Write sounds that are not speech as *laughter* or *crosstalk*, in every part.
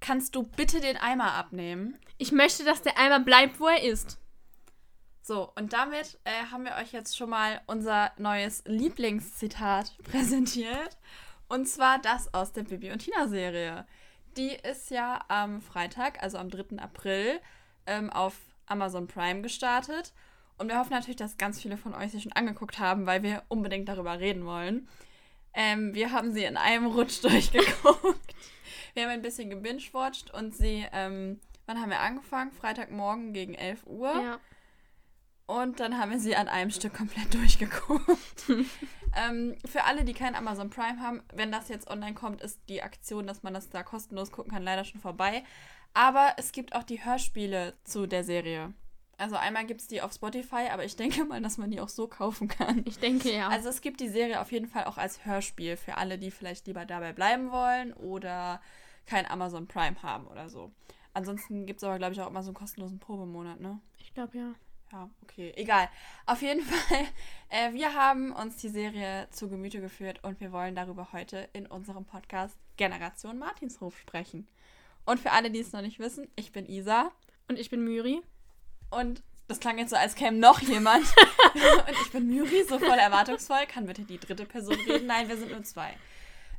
kannst du bitte den Eimer abnehmen? Ich möchte, dass der Eimer bleibt, wo er ist. So, und damit äh, haben wir euch jetzt schon mal unser neues Lieblingszitat *laughs* präsentiert. Und zwar das aus der Bibi und Tina Serie. Die ist ja am Freitag, also am 3. April, ähm, auf Amazon Prime gestartet. Und wir hoffen natürlich, dass ganz viele von euch sie schon angeguckt haben, weil wir unbedingt darüber reden wollen. Ähm, wir haben sie in einem Rutsch *laughs* durchgeguckt. Wir haben ein bisschen gebingewatcht und sie, ähm, wann haben wir angefangen? Freitagmorgen gegen 11 Uhr. Ja. Und dann haben wir sie an einem Stück komplett *laughs* durchgeguckt. *laughs* ähm, für alle, die kein Amazon Prime haben, wenn das jetzt online kommt, ist die Aktion, dass man das da kostenlos gucken kann, leider schon vorbei. Aber es gibt auch die Hörspiele zu der Serie. Also einmal gibt es die auf Spotify, aber ich denke mal, dass man die auch so kaufen kann. Ich denke ja. Also es gibt die Serie auf jeden Fall auch als Hörspiel für alle, die vielleicht lieber dabei bleiben wollen oder kein Amazon Prime haben oder so. Ansonsten gibt es aber, glaube ich, auch immer so einen kostenlosen Probemonat, ne? Ich glaube ja. Ja, okay, egal. Auf jeden *laughs* Fall, äh, wir haben uns die Serie zu Gemüte geführt und wir wollen darüber heute in unserem Podcast Generation Martinshof sprechen. Und für alle, die es noch nicht wissen, ich bin Isa. Und ich bin Myri. Und das klang jetzt so, als käme noch jemand. *laughs* und ich bin Myri, so voll erwartungsvoll. Kann bitte die dritte Person reden? Nein, wir sind nur zwei.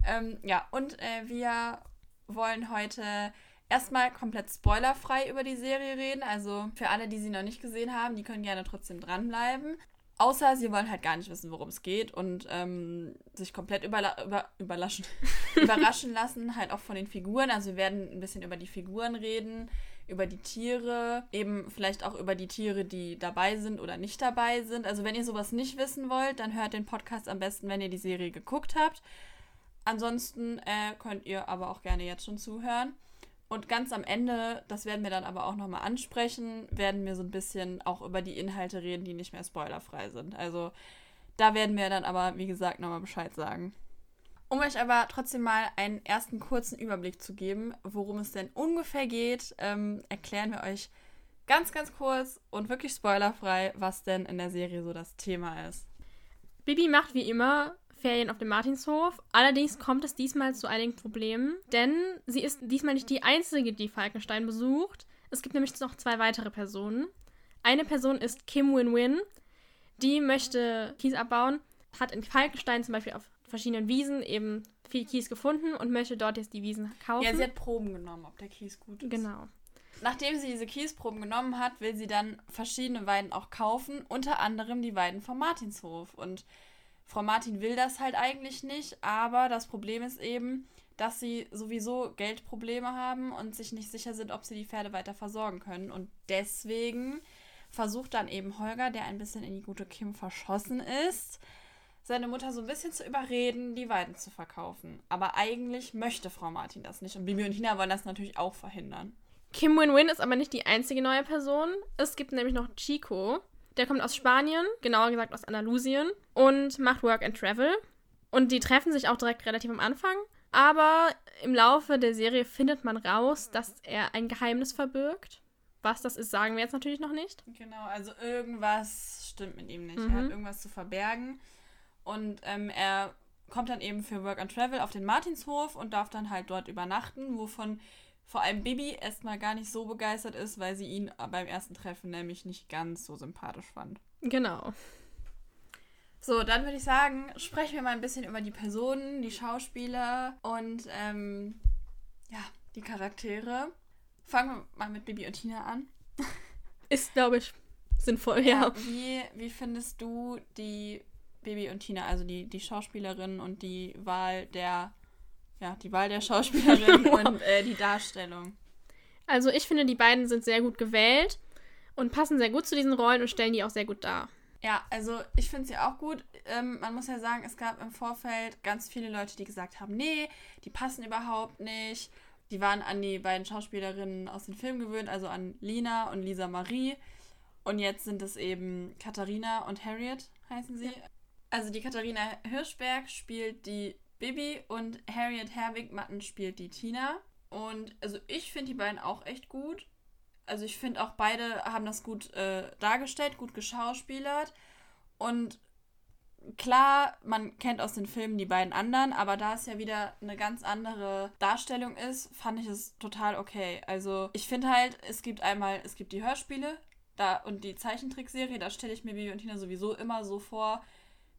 Ähm, ja, und äh, wir wollen heute erstmal komplett spoilerfrei über die Serie reden. Also für alle, die sie noch nicht gesehen haben, die können gerne trotzdem dranbleiben. Außer sie wollen halt gar nicht wissen, worum es geht und ähm, sich komplett überla über *laughs* überraschen lassen, halt auch von den Figuren. Also wir werden ein bisschen über die Figuren reden, über die Tiere, eben vielleicht auch über die Tiere, die dabei sind oder nicht dabei sind. Also wenn ihr sowas nicht wissen wollt, dann hört den Podcast am besten, wenn ihr die Serie geguckt habt. Ansonsten äh, könnt ihr aber auch gerne jetzt schon zuhören. Und ganz am Ende, das werden wir dann aber auch nochmal ansprechen, werden wir so ein bisschen auch über die Inhalte reden, die nicht mehr spoilerfrei sind. Also da werden wir dann aber, wie gesagt, nochmal Bescheid sagen. Um euch aber trotzdem mal einen ersten kurzen Überblick zu geben, worum es denn ungefähr geht, ähm, erklären wir euch ganz, ganz kurz und wirklich spoilerfrei, was denn in der Serie so das Thema ist. Bibi macht wie immer Ferien auf dem Martinshof. Allerdings kommt es diesmal zu einigen Problemen, denn sie ist diesmal nicht die einzige, die Falkenstein besucht. Es gibt nämlich noch zwei weitere Personen. Eine Person ist Kim Win-Win. Die möchte Kies abbauen, hat in Falkenstein zum Beispiel auf verschiedenen Wiesen eben viel Kies gefunden und möchte dort jetzt die Wiesen kaufen. Ja, sie hat Proben genommen, ob der Kies gut ist. Genau. Nachdem sie diese Kiesproben genommen hat, will sie dann verschiedene Weiden auch kaufen, unter anderem die Weiden vom Martinshof. Und Frau Martin will das halt eigentlich nicht, aber das Problem ist eben, dass sie sowieso Geldprobleme haben und sich nicht sicher sind, ob sie die Pferde weiter versorgen können. Und deswegen versucht dann eben Holger, der ein bisschen in die gute Kim verschossen ist, seine Mutter so ein bisschen zu überreden, die Weiden zu verkaufen. Aber eigentlich möchte Frau Martin das nicht. Und Bibi und Hina wollen das natürlich auch verhindern. Kim Win-Win ist aber nicht die einzige neue Person. Es gibt nämlich noch Chico. Der kommt aus Spanien, genauer gesagt aus Andalusien, und macht Work and Travel. Und die treffen sich auch direkt relativ am Anfang. Aber im Laufe der Serie findet man raus, dass er ein Geheimnis verbirgt. Was das ist, sagen wir jetzt natürlich noch nicht. Genau, also irgendwas stimmt mit ihm nicht. Mhm. Er hat irgendwas zu verbergen. Und ähm, er kommt dann eben für Work and Travel auf den Martinshof und darf dann halt dort übernachten, wovon vor allem Bibi erstmal gar nicht so begeistert ist, weil sie ihn beim ersten Treffen nämlich nicht ganz so sympathisch fand. Genau. So, dann würde ich sagen, sprechen wir mal ein bisschen über die Personen, die Schauspieler und ähm, ja, die Charaktere. Fangen wir mal mit Bibi und Tina an. Ist, glaube ich, sinnvoll, ja. ja. Wie, wie findest du die Bibi und Tina, also die, die Schauspielerin und die Wahl der ja, die Wahl der Schauspielerin *laughs* und äh, die Darstellung. Also ich finde, die beiden sind sehr gut gewählt und passen sehr gut zu diesen Rollen und stellen die auch sehr gut dar. Ja, also ich finde sie auch gut. Ähm, man muss ja sagen, es gab im Vorfeld ganz viele Leute, die gesagt haben, nee, die passen überhaupt nicht. Die waren an die beiden Schauspielerinnen aus dem Film gewöhnt, also an Lina und Lisa Marie. Und jetzt sind es eben Katharina und Harriet, heißen sie. Ja. Also die Katharina Hirschberg spielt die Bibi und Harriet Herwig-Matten spielt die Tina. Und also ich finde die beiden auch echt gut. Also ich finde auch beide haben das gut äh, dargestellt, gut geschauspielert. Und klar, man kennt aus den Filmen die beiden anderen, aber da es ja wieder eine ganz andere Darstellung ist, fand ich es total okay. Also ich finde halt, es gibt einmal, es gibt die Hörspiele da und die Zeichentrickserie, da stelle ich mir Bibi und Tina sowieso immer so vor,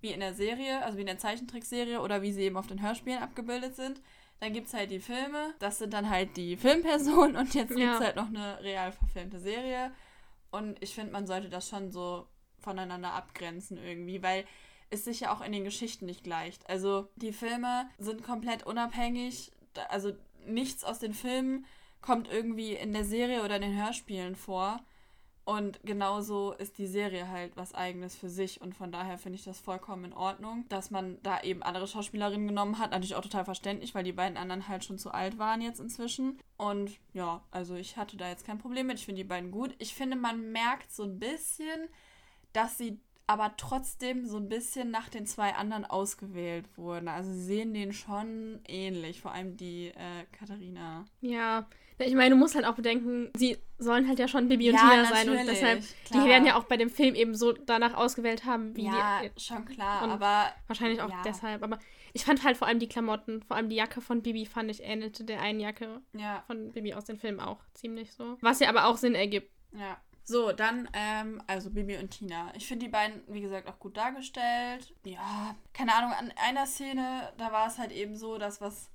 wie in der Serie, also wie in der Zeichentrickserie oder wie sie eben auf den Hörspielen abgebildet sind. Dann gibt es halt die Filme, das sind dann halt die *laughs* Filmpersonen und jetzt gibt es halt noch eine real verfilmte Serie. Und ich finde, man sollte das schon so voneinander abgrenzen irgendwie, weil es sich ja auch in den Geschichten nicht gleicht. Also die Filme sind komplett unabhängig, also nichts aus den Filmen kommt irgendwie in der Serie oder in den Hörspielen vor. Und genauso ist die Serie halt was eigenes für sich. Und von daher finde ich das vollkommen in Ordnung, dass man da eben andere Schauspielerinnen genommen hat. Natürlich auch total verständlich, weil die beiden anderen halt schon zu alt waren jetzt inzwischen. Und ja, also ich hatte da jetzt kein Problem mit. Ich finde die beiden gut. Ich finde, man merkt so ein bisschen, dass sie aber trotzdem so ein bisschen nach den zwei anderen ausgewählt wurden. Also sie sehen den schon ähnlich, vor allem die äh, Katharina. Ja, ich meine, du musst halt auch bedenken, sie sollen halt ja schon Bibi und ja, Tina sein und deshalb, klar. die werden ja auch bei dem Film eben so danach ausgewählt haben, wie Ja, die, schon klar, aber. Wahrscheinlich auch ja. deshalb, aber ich fand halt vor allem die Klamotten, vor allem die Jacke von Bibi fand ich ähnelte der einen Jacke ja. von Bibi aus den Filmen auch ziemlich so. Was ja aber auch Sinn ergibt. Ja. So, dann, ähm, also Bibi und Tina. Ich finde die beiden, wie gesagt, auch gut dargestellt. Ja, keine Ahnung, an einer Szene, da war es halt eben so, dass was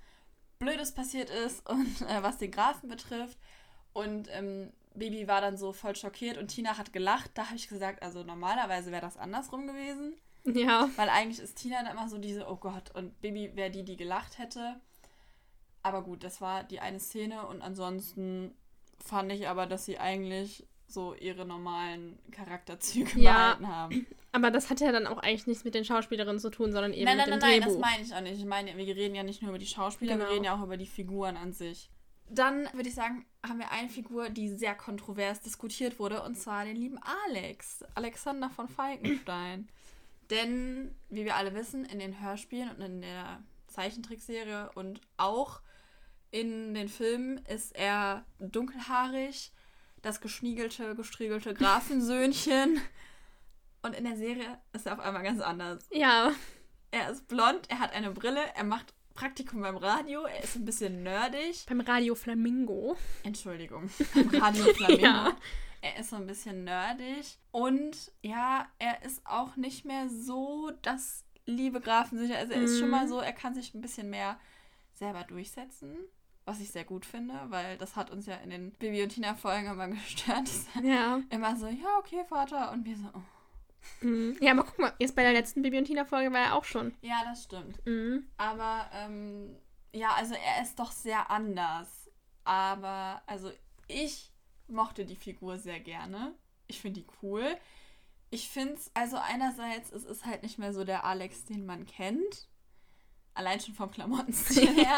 Blödes passiert ist *laughs* und äh, was den Grafen betrifft. Und ähm, Baby war dann so voll schockiert und Tina hat gelacht. Da habe ich gesagt, also normalerweise wäre das andersrum gewesen. Ja. Weil eigentlich ist Tina dann immer so diese, oh Gott, und Baby wäre die, die gelacht hätte. Aber gut, das war die eine Szene und ansonsten fand ich aber, dass sie eigentlich so ihre normalen Charakterzüge ja, behalten haben. Aber das hat ja dann auch eigentlich nichts mit den Schauspielerinnen zu tun, sondern eben nein, nein, mit dem nein, Drehbuch. Nein, nein, das meine ich auch nicht. Ich meine, wir reden ja nicht nur über die Schauspieler, genau. wir reden ja auch über die Figuren an sich. Dann würde ich sagen, haben wir eine Figur, die sehr kontrovers diskutiert wurde, und zwar den lieben Alex, Alexander von Falkenstein. Denn, wie wir alle wissen, in den Hörspielen und in der Zeichentrickserie und auch in den Filmen ist er dunkelhaarig, das geschniegelte, gestriegelte Grafensöhnchen. Und in der Serie ist er auf einmal ganz anders. Ja. Er ist blond, er hat eine Brille, er macht Praktikum beim Radio, er ist ein bisschen nerdig. Beim Radio Flamingo. Entschuldigung, beim Radio *laughs* Flamingo. ja. Er ist so ein bisschen nerdig. Und ja, er ist auch nicht mehr so das liebe Grafensicher. Also er ist schon mal mhm. so, er kann sich ein bisschen mehr selber durchsetzen was ich sehr gut finde, weil das hat uns ja in den Bibi und Tina Folgen immer *laughs* gestört. Ja. Immer so, ja, okay, Vater. Und wir so, oh. Mhm. Ja, aber guck mal, jetzt bei der letzten Bibi und Tina Folge war er auch schon. Ja, das stimmt. Mhm. Aber, ähm, ja, also er ist doch sehr anders. Aber, also ich mochte die Figur sehr gerne. Ich finde die cool. Ich finde es, also einerseits, es ist halt nicht mehr so der Alex, den man kennt. Allein schon vom Klamottenstil *laughs* her.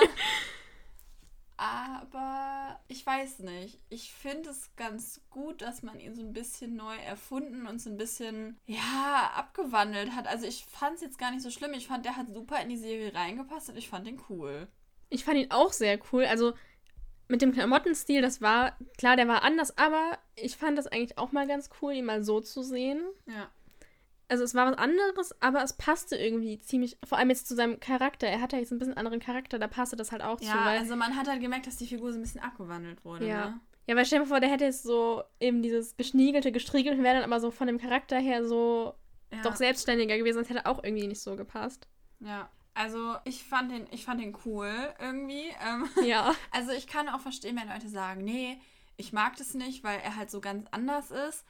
Aber ich weiß nicht. Ich finde es ganz gut, dass man ihn so ein bisschen neu erfunden und so ein bisschen, ja, abgewandelt hat. Also ich fand es jetzt gar nicht so schlimm. Ich fand, der hat super in die Serie reingepasst und ich fand ihn cool. Ich fand ihn auch sehr cool. Also mit dem Klamottenstil, das war, klar, der war anders, aber ich fand das eigentlich auch mal ganz cool, ihn mal so zu sehen. Ja also es war was anderes, aber es passte irgendwie ziemlich, vor allem jetzt zu seinem Charakter. Er hatte jetzt ein bisschen anderen Charakter, da passte das halt auch ja, zu. Ja, also man hat halt gemerkt, dass die Figur so ein bisschen abgewandelt wurde. Ja. Ne? Ja, weil stell dir vor, der hätte jetzt so eben dieses geschniegelte, gestriegelte, wäre dann aber so von dem Charakter her so ja. doch selbstständiger gewesen, sonst hätte auch irgendwie nicht so gepasst. Ja. Also ich fand den, ich fand den cool irgendwie. Ähm, *laughs* ja. Also ich kann auch verstehen, wenn Leute sagen, nee, ich mag das nicht, weil er halt so ganz anders ist.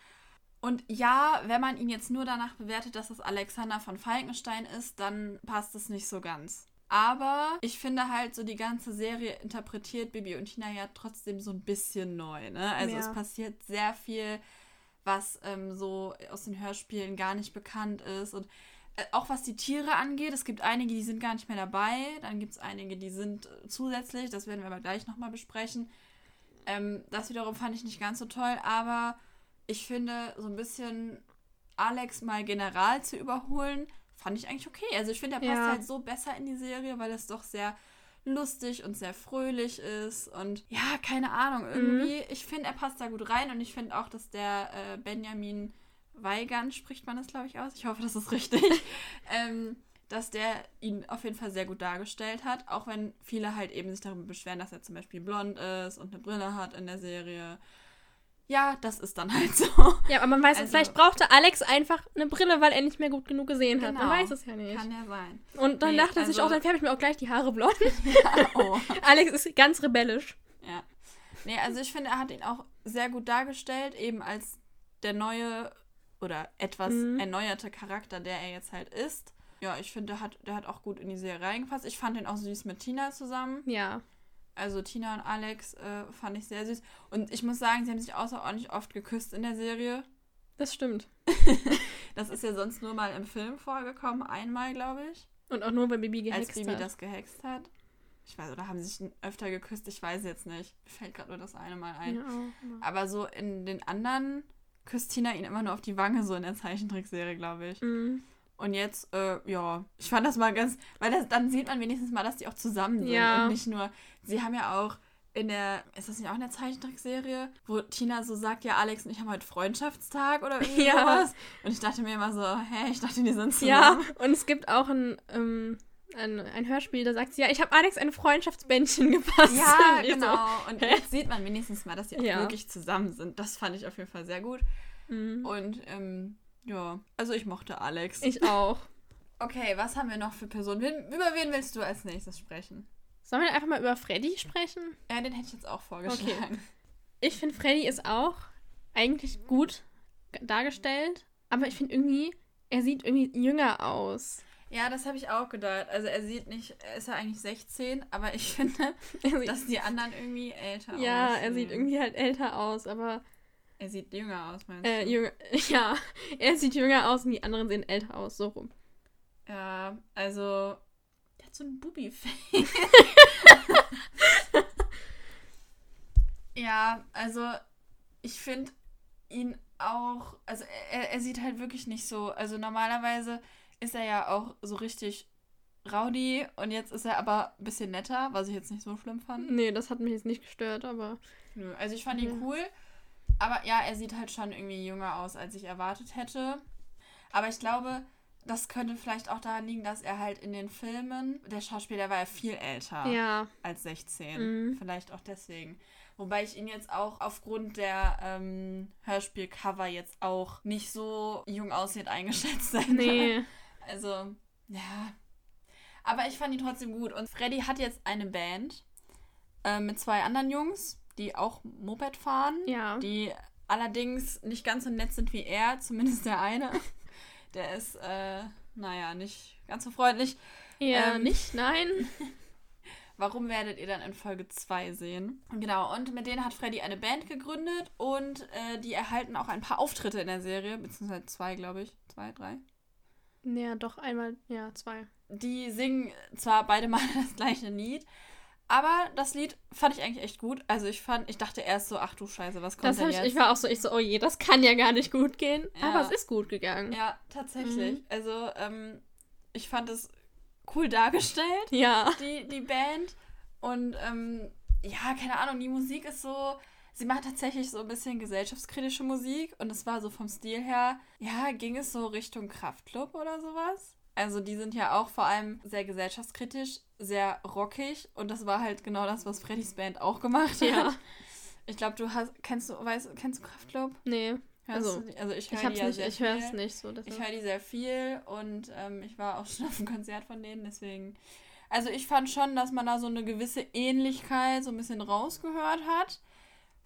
Und ja, wenn man ihn jetzt nur danach bewertet, dass es Alexander von Falkenstein ist, dann passt es nicht so ganz. Aber ich finde halt so die ganze Serie interpretiert Bibi und Tina ja trotzdem so ein bisschen neu. Ne? Also ja. es passiert sehr viel, was ähm, so aus den Hörspielen gar nicht bekannt ist. Und äh, auch was die Tiere angeht, es gibt einige, die sind gar nicht mehr dabei. Dann gibt es einige, die sind äh, zusätzlich. Das werden wir aber gleich nochmal besprechen. Ähm, das wiederum fand ich nicht ganz so toll. Aber ich finde, so ein bisschen Alex mal General zu überholen, fand ich eigentlich okay. Also ich finde, er passt ja. halt so besser in die Serie, weil es doch sehr lustig und sehr fröhlich ist. Und ja, keine Ahnung, irgendwie, mhm. ich finde, er passt da gut rein und ich finde auch, dass der äh, Benjamin Weigand spricht man das, glaube ich, aus. Ich hoffe, das ist richtig. *laughs* ähm, dass der ihn auf jeden Fall sehr gut dargestellt hat, auch wenn viele halt eben sich darüber beschweren, dass er zum Beispiel blond ist und eine Brille hat in der Serie. Ja, das ist dann halt so. Ja, aber man weiß, Also- vielleicht brauchte Alex einfach eine Brille, weil er nicht mehr gut genug gesehen hat. Man Genau. weiß es ja nicht. Kann ja sein. Und dann Nee, dachte er sich also- auch, dann färbe ich mir auch gleich die Haare blond. *laughs* oh. *laughs* Alex ist ganz rebellisch. Ja. Nee, also ich finde, er hat ihn auch sehr gut dargestellt, eben als der neue oder etwas Mhm. erneuerte Charakter, der er jetzt halt ist. Ja, ich finde, der hat, der hat auch gut in die Serie reingepasst. Ich fand ihn auch süß mit Tina zusammen. Ja. Also Tina und Alex äh, fand ich sehr süß. Und ich muss sagen, sie haben sich außerordentlich oft geküsst in der Serie. Das stimmt. *laughs* Das ist ja sonst nur mal im Film vorgekommen, einmal, glaube ich. Und auch nur, weil Bibi als gehext Bibi hat. das gehext hat. Ich weiß, oder haben sie sich öfter geküsst? Ich weiß jetzt nicht. Mir fällt gerade nur das eine Mal ein. Ja. Aber so in den anderen küsst Tina ihn immer nur auf die Wange, so in der Zeichentrickserie, glaube ich. Mhm. Und jetzt, äh, ja, ich fand das mal ganz, weil das, dann sieht man wenigstens mal, dass die auch zusammen sind. Ja. Und nicht nur, sie haben ja auch in der, ist das nicht auch in der Zeichentrickserie, wo Tina so sagt, ja, Alex und ich haben heute Freundschaftstag oder irgendwie *laughs* Ja. sowas. Und ich dachte mir immer so, hä, ich dachte, die sind zusammen. Ja, und es gibt auch ein, ähm, ein, ein Hörspiel, da sagt sie, ja, ich habe Alex ein Freundschaftsbändchen gepasst. Ja, *laughs* ich so, genau. Und hä? jetzt sieht man wenigstens mal, dass sie auch Ja. wirklich zusammen sind. Das fand ich auf jeden Fall sehr gut. Mhm. Und ähm, ja, also ich mochte Alex. Ich auch. *laughs* Okay, was haben wir noch für Personen? Wen, über wen willst du als nächstes sprechen? Sollen wir einfach mal über Freddy sprechen? Ja, den hätte ich jetzt auch vorgeschlagen. Ich finde, Freddy ist auch eigentlich gut dargestellt, aber ich finde irgendwie, er sieht irgendwie jünger aus. Ja, das habe ich auch gedacht. Also er sieht nicht, er ist ja eigentlich 16, aber ich *laughs* finde, dass die anderen irgendwie älter ja, aussehen. er sieht irgendwie halt älter aus, aber Er sieht jünger aus, meinst äh, du? jünger, *laughs* ja, er sieht jünger aus und die anderen sehen älter aus, so rum. Ja, also der hat so ein Bubi-Face. *laughs* ja, also ich finde ihn auch, also er, er sieht halt wirklich nicht so, also normalerweise ist er ja auch so richtig rowdy und jetzt ist er aber ein bisschen netter, was ich jetzt nicht so schlimm fand. Nee, das hat mich jetzt nicht gestört, aber Nö, also ich fand ihn Ja. cool, aber ja, er sieht halt schon irgendwie jünger aus, als ich erwartet hätte. Aber ich glaube, das könnte vielleicht auch daran liegen, dass er halt in den Filmen, der Schauspieler war ja viel älter ja, als 16. Mhm. Vielleicht auch deswegen. Wobei ich ihn jetzt auch aufgrund der ähm, Hörspielcover jetzt auch nicht so jung aussieht eingeschätzt hätte. nee. Also, ja. Aber ich fand ihn trotzdem gut. Und Freddy hat jetzt eine Band äh, mit zwei anderen Jungs, die auch Moped fahren. Ja. Die allerdings nicht ganz so nett sind wie er, *laughs* zumindest der eine. Der ist, äh, naja, nicht ganz so freundlich. Eher Ähm, nicht, nein. *laughs* Warum werdet ihr dann in Folge 2 sehen? Genau, und mit denen hat Freddy eine Band gegründet und äh, die erhalten auch ein paar Auftritte in der Serie, beziehungsweise zwei, glaube ich. Zwei, drei. Ja, doch einmal, ja, zwei. Die singen zwar beide mal *laughs* das gleiche Lied, aber das Lied fand ich eigentlich echt gut. Also ich fand, ich dachte erst so, ach du Scheiße, was kommt Das denn ich, jetzt? ich war auch so, ich so, oh je, das kann ja gar nicht gut gehen. Ja. Aber es ist gut gegangen. ja, tatsächlich. Mhm. Also ähm, ich fand es cool dargestellt, *laughs* Ja. die, die Band. Und ähm, ja, keine Ahnung, die Musik ist so, sie macht tatsächlich so ein bisschen gesellschaftskritische Musik und es war so vom Stil her, ja, ging es so Richtung Kraftklub oder sowas. Also die sind ja auch vor allem sehr gesellschaftskritisch, sehr rockig und das war halt genau das, was Freddys Band auch gemacht Ja. hat. Ich glaube, du hast, kennst du, weißt, kennst du Kraftklub? Nee, Hörst Also, du also ich höre die ja nicht, sehr ich höre es nicht so. Ich höre die sehr viel und ähm, ich war auch *laughs* schon auf einem Konzert von denen, deswegen. Also ich fand schon, dass man da so eine gewisse Ähnlichkeit so ein bisschen rausgehört hat.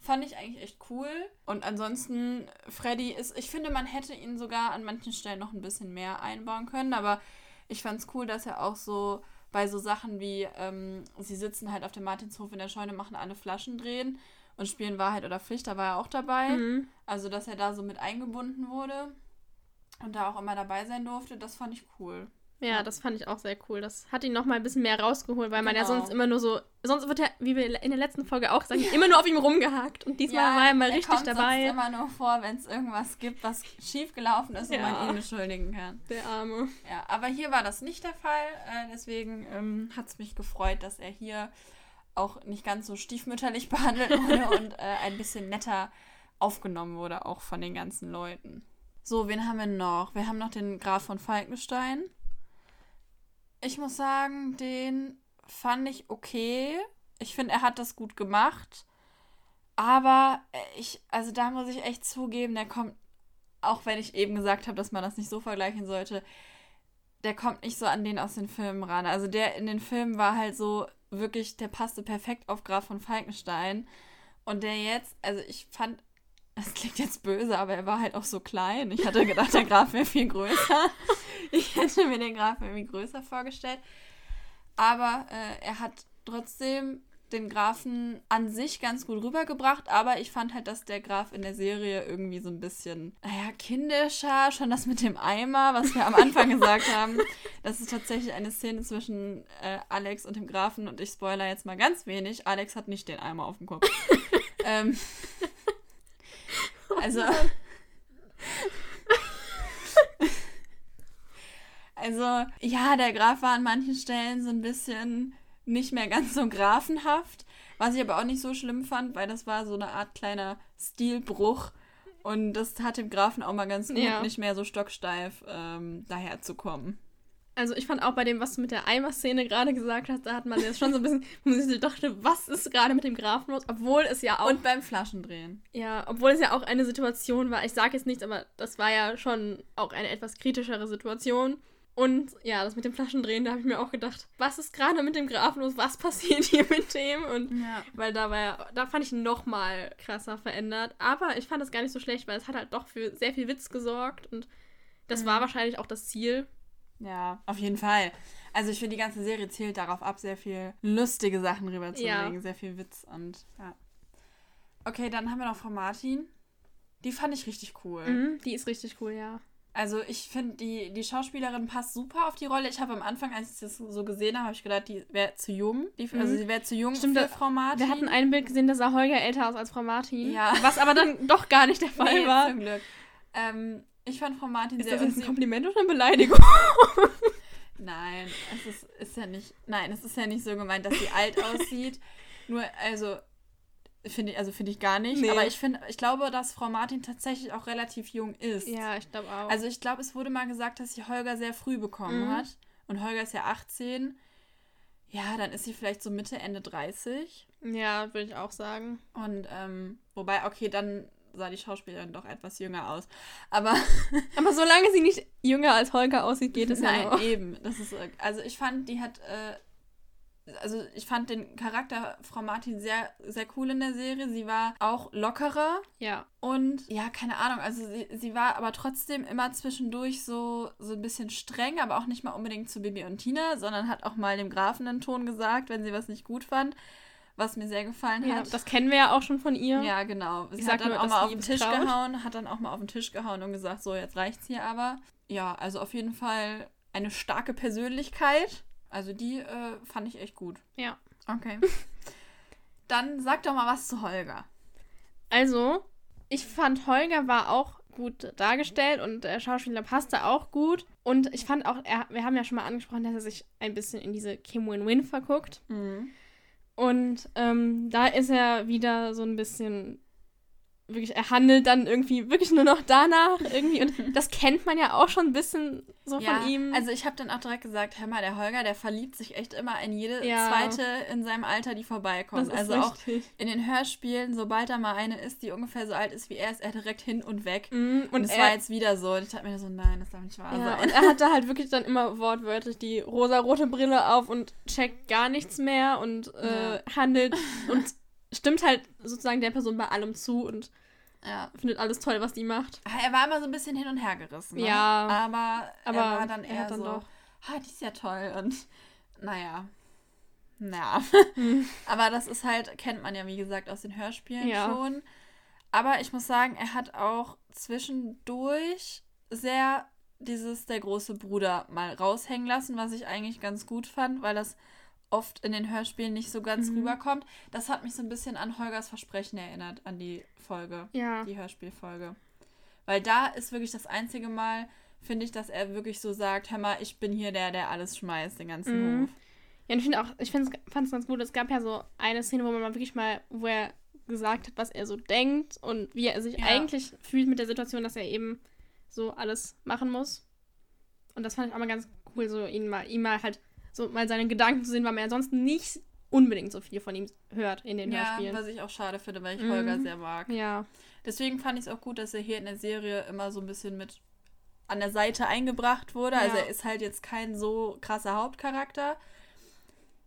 Fand ich eigentlich echt cool. Und ansonsten, Freddy ist, ich finde, man hätte ihn sogar an manchen Stellen noch ein bisschen mehr einbauen können, aber ich fand es cool, dass er auch so bei so Sachen wie, ähm, sie sitzen halt auf dem Martinshof in der Scheune, machen alle Flaschen drehen und spielen Wahrheit oder Pflicht, da war er auch dabei. Mhm. Also, dass er da so mit eingebunden wurde und da auch immer dabei sein durfte, das fand ich cool. Ja, das fand ich auch sehr cool. Das hat ihn noch mal ein bisschen mehr rausgeholt, weil man ja Genau. sonst immer nur so, sonst wird er, wie wir in der letzten Folge auch gesagt haben, immer nur auf ihm rumgehakt. Und diesmal war er mal richtig kommt dabei. Sonst immer nur vor, wenn es irgendwas gibt, was schief gelaufen ist und Ja. man ihn beschuldigen kann. Der Arme. Ja, aber hier war das nicht der Fall. Äh, deswegen ähm, hat es mich gefreut, dass er hier auch nicht ganz so stiefmütterlich *laughs* behandelt wurde und äh, ein bisschen netter aufgenommen wurde, auch von den ganzen Leuten. So, wen haben wir noch? Wir haben noch den Graf von Falkenstein. Ich muss sagen, den fand ich okay. Ich finde, er hat das gut gemacht. Aber ich, also da muss ich echt zugeben, der kommt, auch wenn ich eben gesagt habe, dass man das nicht so vergleichen sollte, der kommt nicht so an den aus den Filmen ran. Also der in den Filmen war halt so wirklich, der passte perfekt auf Graf von Falkenstein. Und der jetzt, also ich fand, das klingt jetzt böse, aber er war halt auch so klein. Ich hatte gedacht, der Graf wäre viel größer. Ich hätte mir den Graf irgendwie größer vorgestellt. Aber äh, er hat trotzdem den Grafen an sich ganz gut rübergebracht, aber ich fand halt, dass der Graf in der Serie irgendwie so ein bisschen, naja, kindischer, schon das mit dem Eimer, was wir am Anfang *laughs* gesagt haben. Das ist tatsächlich eine Szene zwischen äh, Alex und dem Grafen und ich spoiler jetzt mal ganz wenig. Alex hat nicht den Eimer auf dem Kopf. *laughs* ähm, also. *laughs* also, ja, der Graf war an manchen Stellen so ein bisschen nicht mehr ganz so grafenhaft. Was ich aber auch nicht so schlimm fand, weil das war so eine Art kleiner Stilbruch. Und das hat dem Grafen auch mal ganz gut, ja. nicht mehr so stocksteif ähm, daherzukommen. Also ich fand auch bei dem, was du mit der Eimer-Szene gerade gesagt hast, da hat man jetzt schon so ein bisschen, *laughs* man sich dachte, was ist gerade mit dem Grafen los? Obwohl es ja auch... Und beim Flaschendrehen. Ja, obwohl es ja auch eine Situation war, ich sage jetzt nichts, aber das war ja schon auch eine etwas kritischere Situation. Und ja, das mit dem Flaschendrehen, da habe ich mir auch gedacht, was ist gerade mit dem Grafen los? Was passiert *laughs* hier mit dem? Und ja. weil da war ja, da fand ich noch mal krasser verändert. Aber ich fand das gar nicht so schlecht, weil es hat halt doch für sehr viel Witz gesorgt und das mhm. war wahrscheinlich auch das Ziel. Ja, auf jeden Fall. Also ich finde, die ganze Serie zählt darauf ab, sehr viel lustige Sachen rüberzulegen, ja. sehr viel Witz und ja. Okay, dann haben wir noch Frau Martin. Die fand ich richtig cool. Mhm, die ist richtig cool, ja. Also ich finde, die, die Schauspielerin passt super auf die Rolle. Ich habe am Anfang, als ich das so gesehen habe, habe ich gedacht, die wäre zu jung. Die, also mhm. sie wäre zu jung Stimmt, für Frau Martin. Wir hatten ein Bild gesehen, da sah Holger älter aus als Frau Martin. Ja. Was aber dann doch gar nicht der *laughs* Fall nee, war. Zum Glück. Ähm, ich fand Frau Martin ist sehr... Ist das ein Kompliment oder eine Beleidigung? *laughs* nein, es ist, ist ja nicht... Nein, es ist ja nicht so gemeint, dass sie alt *laughs* aussieht. Nur, also Finde ich, also finde ich gar nicht. Nee. Aber ich finde, ich glaube, dass Frau Martin tatsächlich auch relativ jung ist. Ja, ich glaube auch. Also ich glaube, es wurde mal gesagt, dass sie Holger sehr früh bekommen mhm. hat. Und Holger ist ja 18. Ja, dann ist sie vielleicht so Mitte, Ende 30. Ja, würde ich auch sagen. Und ähm, wobei, okay, dann sah die Schauspielerin doch etwas jünger aus. Aber, *laughs* aber solange sie nicht jünger als Holger aussieht, geht es Nein, ja noch. eben. Das ist, also ich fand, die hat äh, also ich fand den Charakter Frau Martin sehr, sehr cool in der Serie. Sie war auch lockerer. Ja. Und ja, keine Ahnung, also sie, sie war aber trotzdem immer zwischendurch so, so ein bisschen streng, aber auch nicht mal unbedingt zu Bibi und Tina, sondern hat auch mal dem Grafen einen Ton gesagt, wenn sie was nicht gut fand. Was mir sehr gefallen ja, hat. Das kennen wir ja auch schon von ihr. Ja, genau. Sie ich hat dann nur, auch mal auf den Tisch traut. gehauen, hat dann auch mal auf den Tisch gehauen und gesagt, so, jetzt reicht's hier aber. Ja, also auf jeden Fall eine starke Persönlichkeit. Also die äh, fand ich echt gut. Ja. Okay. *laughs* Dann sag doch mal was zu Holger. Also, ich fand Holger war auch gut dargestellt und der Schauspieler passte auch gut. Und ich fand auch, er, wir haben ja schon mal angesprochen, dass er sich ein bisschen in diese Kim Win-Win verguckt. Mhm. Und ähm, da ist er wieder so ein bisschen wirklich, er handelt dann irgendwie wirklich nur noch danach irgendwie. Und *laughs* das kennt man ja auch schon ein bisschen so ja, von ihm. Also ich habe dann auch direkt gesagt, hör mal, der Holger, der verliebt sich echt immer in jede ja. zweite in seinem Alter, die vorbeikommt. also richtig. auch in den Hörspielen, sobald da mal eine ist, die ungefähr so alt ist wie er, ist er direkt hin und weg. Mhm, und es war jetzt wieder so. Und ich dachte mir so, nein, das darf nicht wahr ja, sein. Und er hatte halt wirklich dann immer wortwörtlich die rosa-rote Brille auf und checkt gar nichts mehr und äh, handelt und stimmt halt sozusagen der Person bei allem zu und ja. findet alles toll, was die macht. Ah, er war immer so ein bisschen hin und her gerissen. Ne? Ja. Aber, aber er war dann eher dann so, doch. ah, die ist ja toll und naja. Naja. Hm. *laughs* aber das ist halt, kennt man ja wie gesagt aus den Hörspielen ja. schon. Aber ich muss sagen, er hat auch zwischendurch sehr dieses der große Bruder mal raushängen lassen, was ich eigentlich ganz gut fand, weil das oft in den Hörspielen nicht so ganz mhm. rüberkommt. Das hat mich so ein bisschen an Holgers Versprechen erinnert, an die Folge, ja. die Hörspielfolge. Weil da ist wirklich das einzige Mal, finde ich, dass er wirklich so sagt, hör mal, ich bin hier der, der alles schmeißt, den ganzen mhm. Hof. Ja, und ich finde auch, ich fand es ganz gut, es gab ja so eine Szene, wo man mal wirklich mal, wo er gesagt hat, was er so denkt und wie er sich ja. eigentlich fühlt mit der Situation, dass er eben so alles machen muss. Und das fand ich auch mal ganz cool, so ihn mal, ihm mal halt so mal seine Gedanken zu sehen, weil man ansonsten nicht unbedingt so viel von ihm hört in den Ja, Hörspielen. was ich auch schade finde, weil ich Mhm. Holger sehr mag. Ja. Deswegen fand ich es auch gut, dass er hier in der Serie immer so ein bisschen mit an der Seite eingebracht wurde. Also Ja. er ist halt jetzt kein so krasser Hauptcharakter.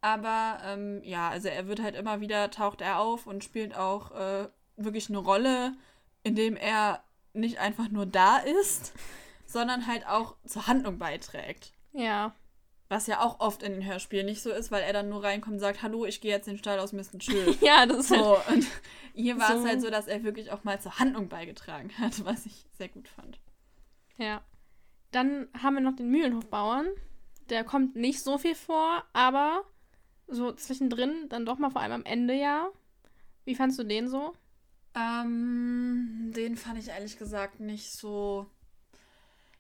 Aber ähm, ja, also er wird halt immer wieder, taucht er auf und spielt auch äh, wirklich eine Rolle, indem er nicht einfach nur da ist, sondern halt auch zur Handlung beiträgt. Ja. Was ja auch oft in den Hörspielen nicht so ist, weil er dann nur reinkommt und sagt, hallo, ich gehe jetzt den Stall aus Mr. Chill. *laughs* Ja, das ist halt. So, und hier war So. es halt so, dass er wirklich auch mal zur Handlung beigetragen hat, *laughs* was ich sehr gut fand. Ja. Dann haben wir noch den Mühlenhofbauern. Der kommt nicht so viel vor, aber so zwischendrin, dann doch mal vor allem am Ende ja. Wie fandst du den so? Ähm, den fand ich ehrlich gesagt nicht so.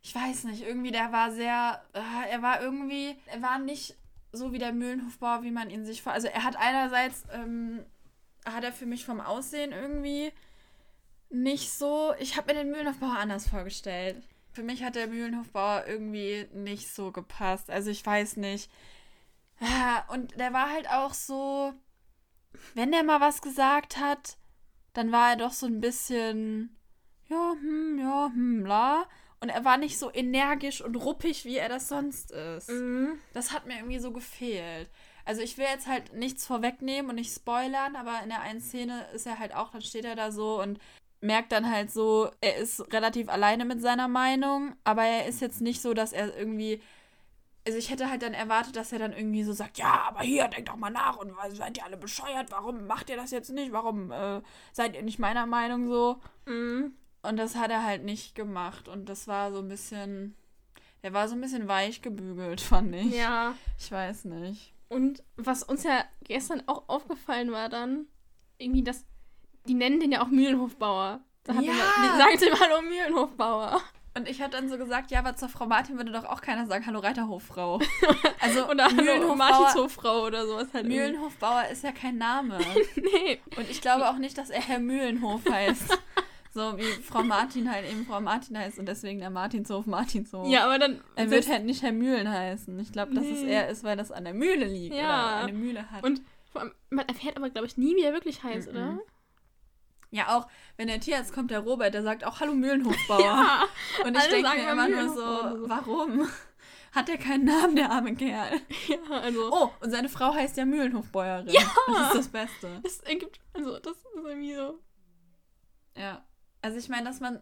Ich weiß nicht, irgendwie der war sehr. Äh, er war irgendwie. Er war nicht so wie der Mühlenhofbauer, wie man ihn sich vor. Also er hat einerseits. Ähm, hat er für mich vom Aussehen irgendwie nicht so. Ich habe mir den Mühlenhofbauer anders vorgestellt. Für mich hat der Mühlenhofbauer irgendwie nicht so gepasst. Also ich weiß nicht. Ja, Und der war halt auch so, wenn der mal was gesagt hat, dann war er doch so ein bisschen, ja, hm, ja, hm, la. Und er war nicht so energisch und ruppig, wie er das sonst ist. Mhm. Das hat mir irgendwie so gefehlt. Also ich will jetzt halt nichts vorwegnehmen und nicht spoilern, aber in der einen Szene ist er halt auch, dann steht er da so und merkt dann halt so, er ist relativ alleine mit seiner Meinung, aber er ist jetzt nicht so, dass er irgendwie. Also ich hätte halt dann erwartet, dass er dann irgendwie so sagt, ja, aber hier, denkt doch mal nach und seid ihr alle bescheuert? Warum macht ihr das jetzt nicht? Warum äh, seid ihr nicht meiner Meinung so? Mhm. Und das hat er halt nicht gemacht. Und das war so ein bisschen. Der war so ein bisschen weich gebügelt, *laughs* fand ich. Ja. Ich weiß nicht. Und was uns ja gestern auch aufgefallen war dann, irgendwie, dass die nennen den ja auch Mühlenhofbauer. Da hat Ja. immer, sagen zu ihm, hallo Mühlenhofbauer. Und ich habe dann so gesagt, ja, aber zur Frau Martin würde doch auch keiner sagen, hallo Reiterhoffrau. *laughs* Also Oder Martinshofrau oder sowas halt. Mühlenhofbauer ist ja kein Name. *laughs* Nee. Und ich glaube auch nicht, dass er Herr Mühlenhof heißt. So wie Frau Martin halt eben Frau Martin heißt und deswegen der Martinshof Martinshof. Ja, aber dann. Er wird halt nicht Herr Mühlen heißen. Ich glaube, dass es Nee. eher ist, weil das an der Mühle liegt Ja. oder eine Mühle hat. Und man erfährt aber, glaube ich, nie, wie er wirklich heißt, Mhm. oder? ja, auch wenn der Tierarzt kommt, der Robert, der sagt auch Hallo *laughs* Mühlenhofbauer. Ja. und ich denke mir immer nur so. warum? *laughs* Hat er keinen Namen, der arme Kerl? *laughs* ja, also. Oh, und seine Frau heißt ja Mühlenhofbäuerin. Ja! Das ist das Beste. Das ergibt, also, das ist irgendwie so. Ja. Also ich meine, dass man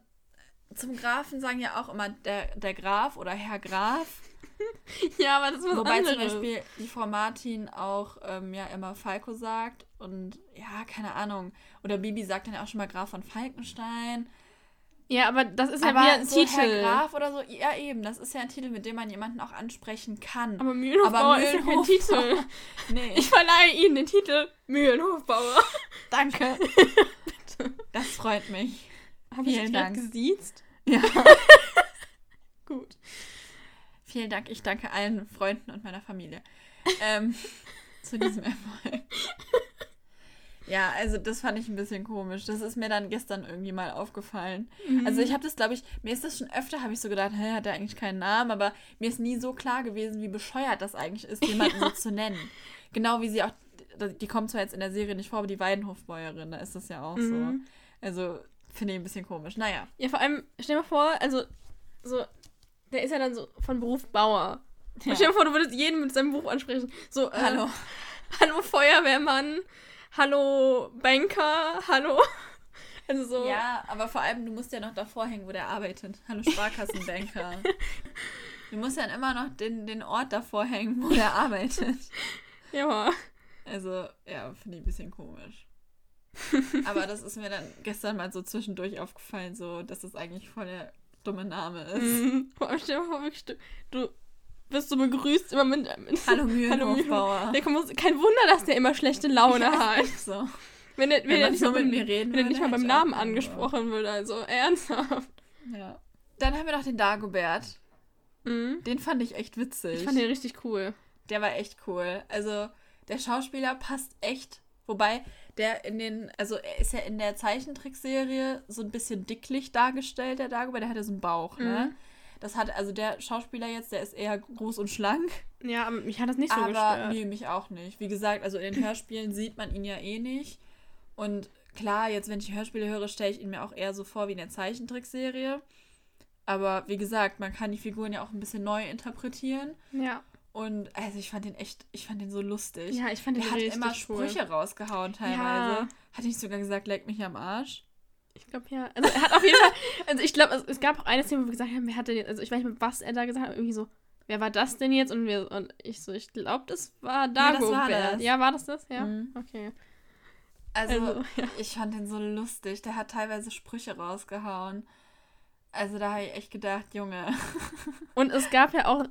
zum Grafen sagen ja auch immer der, der Graf oder Herr Graf. *laughs* Ja, aber das ist was Wobei anderes. zum Beispiel die Frau Martin auch ähm, ja immer Falco sagt. Und ja, keine Ahnung. Oder Bibi sagt dann ja auch schon mal Graf von Falkenstein. Ja, aber das ist ja Aber wieder ein so Titel. Herr Graf oder so, ja eben, das ist ja ein Titel, mit dem man jemanden auch ansprechen kann. Aber Mühlenhofbauer ist ja kein Titel. *laughs* nee, Ich verleihe Ihnen den Titel Mühlenhofbauer. danke. *laughs* Das freut mich. Habe ich dich gesiezt? Ja. *laughs* Gut. Vielen Dank. Ich danke allen Freunden und meiner Familie ähm, *laughs* zu diesem Erfolg. Ja, also das fand ich ein bisschen komisch. Das ist mir dann gestern irgendwie mal aufgefallen. Also ich habe das, glaube ich, mir ist das schon öfter, habe ich so gedacht, hä, hat er eigentlich keinen Namen, aber mir ist nie so klar gewesen, wie bescheuert das eigentlich ist, jemanden so *laughs* zu nennen. Genau wie sie auch, die kommt zwar jetzt in der Serie nicht vor, aber die Weidenhofbäuerin, da ist das ja auch Mhm. so. Also finde ich ein bisschen komisch. Naja. Ja, vor allem, stell dir mal vor, also, so, der ist ja dann so von Beruf Bauer. Ja. Stell dir vor, du würdest jeden mit seinem Beruf ansprechen. So, äh, Hallo. *laughs* Hallo Feuerwehrmann. Hallo Banker. Hallo. *laughs* Also so. Ja, aber vor allem, du musst ja noch davor hängen, wo der arbeitet. Hallo Sparkassenbanker. *laughs* du musst ja immer noch den, den Ort davor hängen, wo der arbeitet. Ja. Also, ja, finde ich ein bisschen komisch. *laughs* aber das ist mir dann gestern mal so zwischendurch aufgefallen, so, dass das eigentlich voll der dumme Name ist. Mhm. *laughs* Vor allem stell dir mal vor, wirklich, du, du wirst so begrüßt immer mit. mit Hallo Hallo Mühlenhofbauer. Kein Wunder, dass der immer schlechte Laune *laughs* hat. so. Wenn er, wenn Wenn er nicht so mal mit beim- mir reden wenn er würde, nicht mal beim Namen angesprochen würde, also ernsthaft. Ja. Dann haben wir noch den Dagobert. Mhm. Den fand ich echt witzig. Ich fand den richtig cool. Der war echt cool. Also, der Schauspieler passt echt. Wobei, der in den, also er ist ja in der Zeichentrickserie so ein bisschen dicklich dargestellt, der Dagobert, der hat ja so einen Bauch, ne? Mhm. Das hat, also der Schauspieler jetzt, der ist eher groß und schlank. Ja, aber mich hat das nicht so aber gestört. nee, mich auch nicht. Wie gesagt, also in den Hörspielen sieht man ihn ja eh nicht. Und klar, jetzt, wenn ich Hörspiele höre, stelle ich ihn mir auch eher so vor wie in der Zeichentrickserie. Aber wie gesagt, man kann die Figuren ja auch ein bisschen neu interpretieren. Ja. Und also ich fand den echt, ich fand den so lustig. Ja, ich fand den Der hat immer cool. Sprüche rausgehauen teilweise. Ja. Hat nicht sogar gesagt, leck mich am Arsch. Ich glaube ja. Also er hat auf jeden Fall. Also ich glaube, es, es gab auch eine Szene, wo wir gesagt haben, wer hatte den, also ich weiß nicht was er da gesagt hat, irgendwie so, wer war das denn jetzt? Und wir und ich so, ich glaube, das war das war Dagobert. das. Ja, war das das? Ja. Mhm. Okay. Also, Also, ja. ich fand den so lustig. Der hat teilweise Sprüche rausgehauen. Also da habe ich echt gedacht, Junge. *laughs* Und es gab ja auch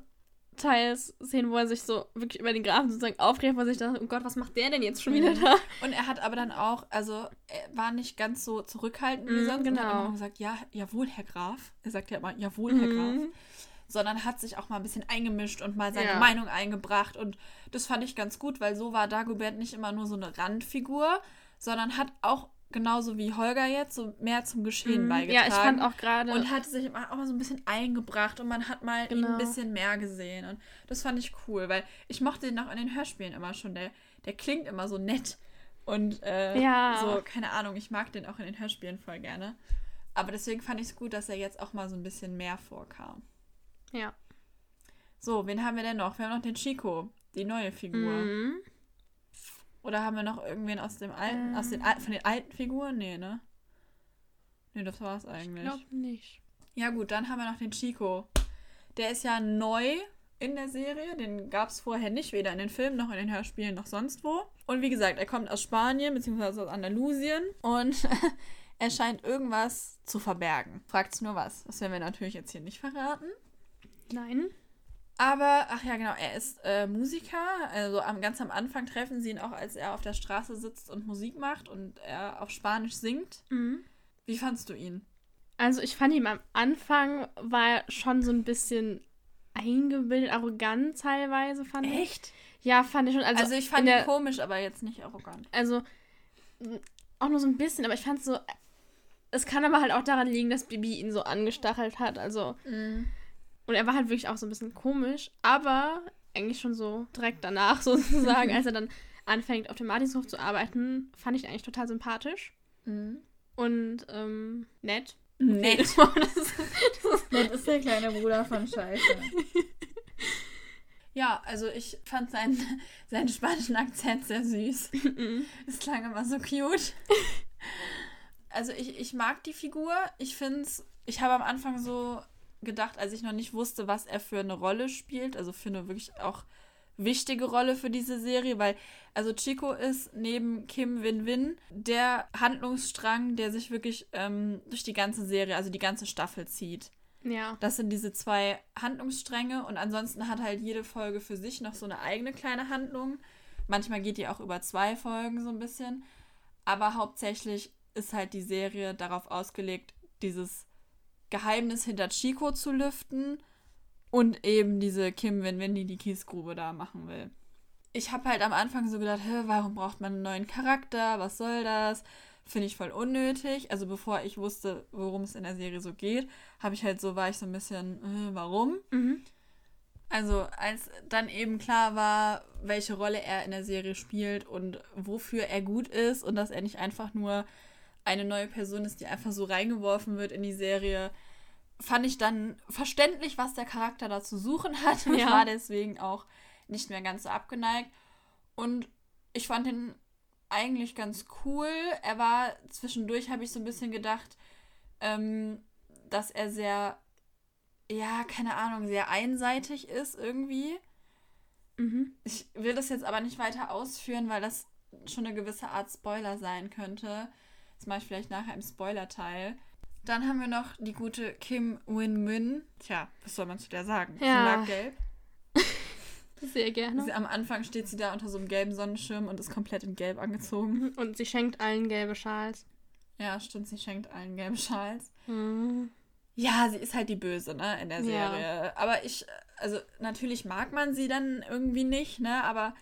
teils Szenen, wo er sich so wirklich über den Grafen sozusagen aufregt, wo er sich dachte, oh Gott, was macht der denn jetzt schon wieder Mhm. da? Und er hat aber dann auch, also er war nicht ganz so zurückhaltend wie Mhm, sonst. Und hat genau. immer gesagt, ja, jawohl, Herr Graf. Er sagt ja immer, jawohl, Herr Graf. Mhm. Sondern hat sich auch mal ein bisschen eingemischt und mal seine Ja. Meinung eingebracht. Und das fand ich ganz gut, weil so war Dagobert nicht immer nur so eine Randfigur, sondern hat auch genauso wie Holger jetzt so mehr zum Geschehen Mhm. beigetragen. Ja, ich fand auch gerade. Und hat sich immer auch mal so ein bisschen eingebracht und man hat mal ihn ein Genau. bisschen mehr gesehen. Und das fand ich cool, weil ich mochte ihn auch in den Hörspielen immer schon. Der, der klingt immer so nett. Und äh, Ja. so, keine Ahnung, ich mag den auch in den Hörspielen voll gerne. Aber deswegen fand ich es gut, dass er jetzt auch mal so ein bisschen mehr vorkam. Ja. So, wen haben wir denn noch? Wir haben noch den Chico, die neue Figur. Mhm. Oder haben wir noch irgendwen aus dem alten, aus den Ähm. al- von den alten Figuren? Nee, ne? Nee, das war's Ich eigentlich. glaube nicht. Ja gut, dann haben wir noch den Chico. Der ist ja neu in der Serie. Den gab es vorher nicht, weder in den Filmen noch in den Hörspielen noch sonst wo. Und wie gesagt, er kommt aus Spanien beziehungsweise aus Andalusien und *laughs* er scheint irgendwas zu verbergen. Fragt's nur was. Das werden wir natürlich jetzt hier nicht verraten. Nein. Aber, ach ja, genau, er ist äh, Musiker. Also am, ganz am Anfang treffen sie ihn auch, als er auf der Straße sitzt und Musik macht und er auf Spanisch singt. Mhm. Wie fandst du ihn? Also ich fand ihn am Anfang war er schon so ein bisschen eingebildet, arrogant teilweise, fand ich. Echt? Ja, fand ich schon. Also, Also, ich fand der, ihn komisch, aber jetzt nicht arrogant. Also auch nur so ein bisschen, aber ich fand so. Es kann aber halt auch daran liegen, dass Bibi ihn so angestachelt hat. Also. Und er war halt wirklich auch so ein bisschen komisch, aber eigentlich schon so direkt danach *laughs* sozusagen, als er dann anfängt, auf dem Martinshof zu arbeiten, fand ich ihn eigentlich total sympathisch. Und ähm, nett. Nett. *laughs* das ist, Nett ist der kleine Bruder von Scheiße. Ja, also ich fand seinen, seinen spanischen Akzent sehr süß. Es klang immer so cute. Also ich, ich mag die Figur. Ich finde es, ich habe am Anfang so gedacht, als ich noch nicht wusste, was er für eine Rolle spielt, also für eine wirklich auch wichtige Rolle für diese Serie, weil also Chico ist neben Kim Win-Win der Handlungsstrang, der sich wirklich ähm, durch die ganze Serie, also die ganze Staffel zieht. ja. Das sind diese zwei Handlungsstränge und ansonsten hat halt jede Folge für sich noch so eine eigene kleine Handlung. Manchmal geht die auch über zwei Folgen so ein bisschen. Aber hauptsächlich ist halt die Serie darauf ausgelegt, dieses Geheimnis hinter Chico zu lüften und eben diese Kim Win-Win, die die Kiesgrube da machen will. Ich habe halt am Anfang so gedacht, warum braucht man einen neuen Charakter? Was soll das? Finde ich voll unnötig. Also bevor ich wusste, worum es in der Serie so geht, habe ich halt so, war ich so ein bisschen, äh, warum? Mhm. Also als dann eben klar war, welche Rolle er in der Serie spielt und wofür er gut ist und dass er nicht einfach nur eine neue Person ist, die einfach so reingeworfen wird in die Serie, fand ich dann verständlich, was der Charakter da zu suchen hat und Ja. war deswegen auch nicht mehr ganz so abgeneigt. Und ich fand ihn eigentlich ganz cool. Er war zwischendurch, habe ich so ein bisschen gedacht, ähm, dass er sehr, ja, keine Ahnung, sehr einseitig ist irgendwie. Mhm. Ich will das jetzt aber nicht weiter ausführen, weil das schon eine gewisse Art Spoiler sein könnte. Das mache ich vielleicht nachher im Spoiler-Teil. Dann haben wir noch die gute Kim Win-Win. Tja, was soll man zu der sagen? Sie Ja. mag gelb. *laughs* Sehr gerne. Sie, am Anfang steht sie da unter so einem gelben Sonnenschirm und ist komplett in gelb angezogen. *laughs* Und sie schenkt allen gelbe Schals. Ja, stimmt, sie schenkt allen gelbe Schals. Mhm. Ja, sie ist halt die Böse, ne, in der Ja. Serie. Aber ich, also natürlich mag man sie dann irgendwie nicht, ne, aber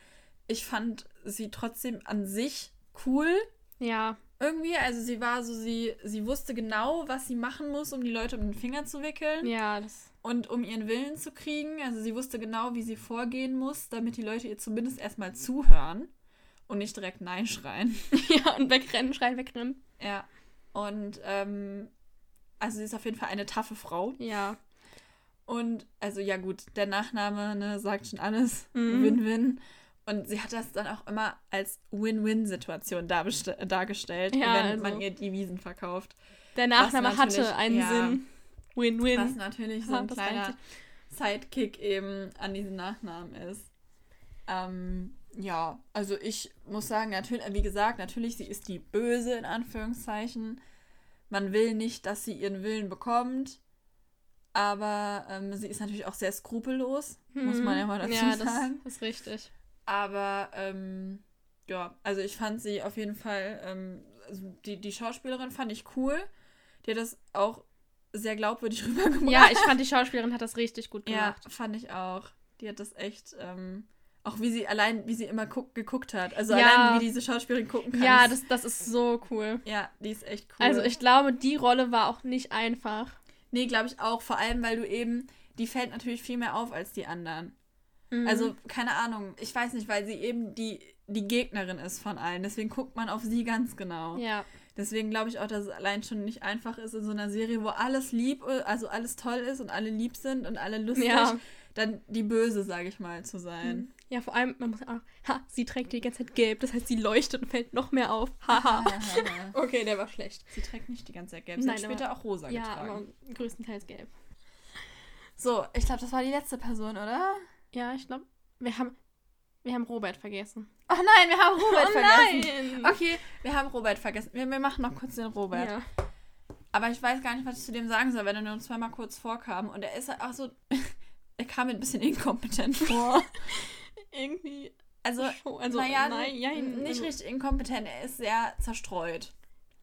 ich fand sie trotzdem an sich cool. Ja. Irgendwie, also sie war so, sie, sie wusste genau, was sie machen muss, um die Leute um den Finger zu wickeln. Ja, das. Und um ihren Willen zu kriegen. Also sie wusste genau, wie sie vorgehen muss, damit die Leute ihr zumindest erstmal zuhören und nicht direkt Nein schreien. *laughs* ja, und wegrennen, schreien, wegrennen. Ja. Und ähm, also sie ist auf jeden Fall eine taffe Frau. Ja. Und also ja gut, der Nachname ne, sagt schon alles. Mhm. Und sie hat das dann auch immer als Win-Win-Situation dargestellt, Ja, wenn also- man ihr die Wiesen verkauft. Der Nachname hatte einen ja. Sinn. Win-win. Was natürlich so Ja, ein kleiner Sidekick eben an diesen Nachnamen ist. Ähm, ja, also ich muss sagen, natürlich, wie gesagt, natürlich, sie ist die Böse in Anführungszeichen. Man will nicht, dass sie ihren Willen bekommt. Aber ähm, sie ist natürlich auch sehr skrupellos, muss man ja mal dazu Mhm. ja, sagen. Das ist richtig. Aber ähm, ja, also ich fand sie auf jeden Fall, ähm, also die, die Schauspielerin fand ich cool. Die hat das auch sehr glaubwürdig *laughs* rübergebracht. Ja, ich fand, die Schauspielerin hat das richtig gut Ja, gemacht. fand ich auch. Die hat das echt, ähm, auch wie sie allein, wie sie immer guck, geguckt hat. Also Ja. allein, wie diese Schauspielerin gucken kann. Ja, das, das ist so cool. ja, die ist echt cool. Also ich glaube, die Rolle war auch nicht einfach. Nee, glaube ich auch. Vor allem, weil du eben, die fällt natürlich viel mehr auf als die anderen. Mhm. Also, keine Ahnung. Ich weiß nicht, weil sie eben die, die Gegnerin ist von allen. Deswegen guckt man auf sie ganz genau. Ja. Deswegen glaube ich auch, dass es allein schon nicht einfach ist in so einer Serie, wo alles lieb, also alles toll ist und alle lieb sind und alle lustig, Ja. dann die Böse, sage ich mal, zu sein. Ja, vor allem, man muss auch, ha, sie trägt die ganze Zeit gelb, das heißt, sie leuchtet und fällt noch mehr auf. Haha. *laughs* *laughs* okay, der war schlecht. Sie trägt nicht die ganze Zeit gelb, sie Nein, hat später aber- auch rosa Ja, getragen. aber größtenteils gelb. So, ich glaube, das war die letzte Person, oder? Ja, ich glaube, wir haben, wir haben Robert vergessen. Oh nein, wir haben *laughs* Robert oh vergessen. nein! Okay, *laughs* wir haben Robert vergessen. Wir, wir machen noch kurz den Robert. Ja. Aber ich weiß gar nicht, was ich zu dem sagen soll, wenn er nur zweimal kurz vorkam. Und er ist halt auch so. *laughs* er kam mir ein bisschen inkompetent vor. Irgendwie. Also, also naja, nein, nicht also, richtig inkompetent. Er ist sehr zerstreut.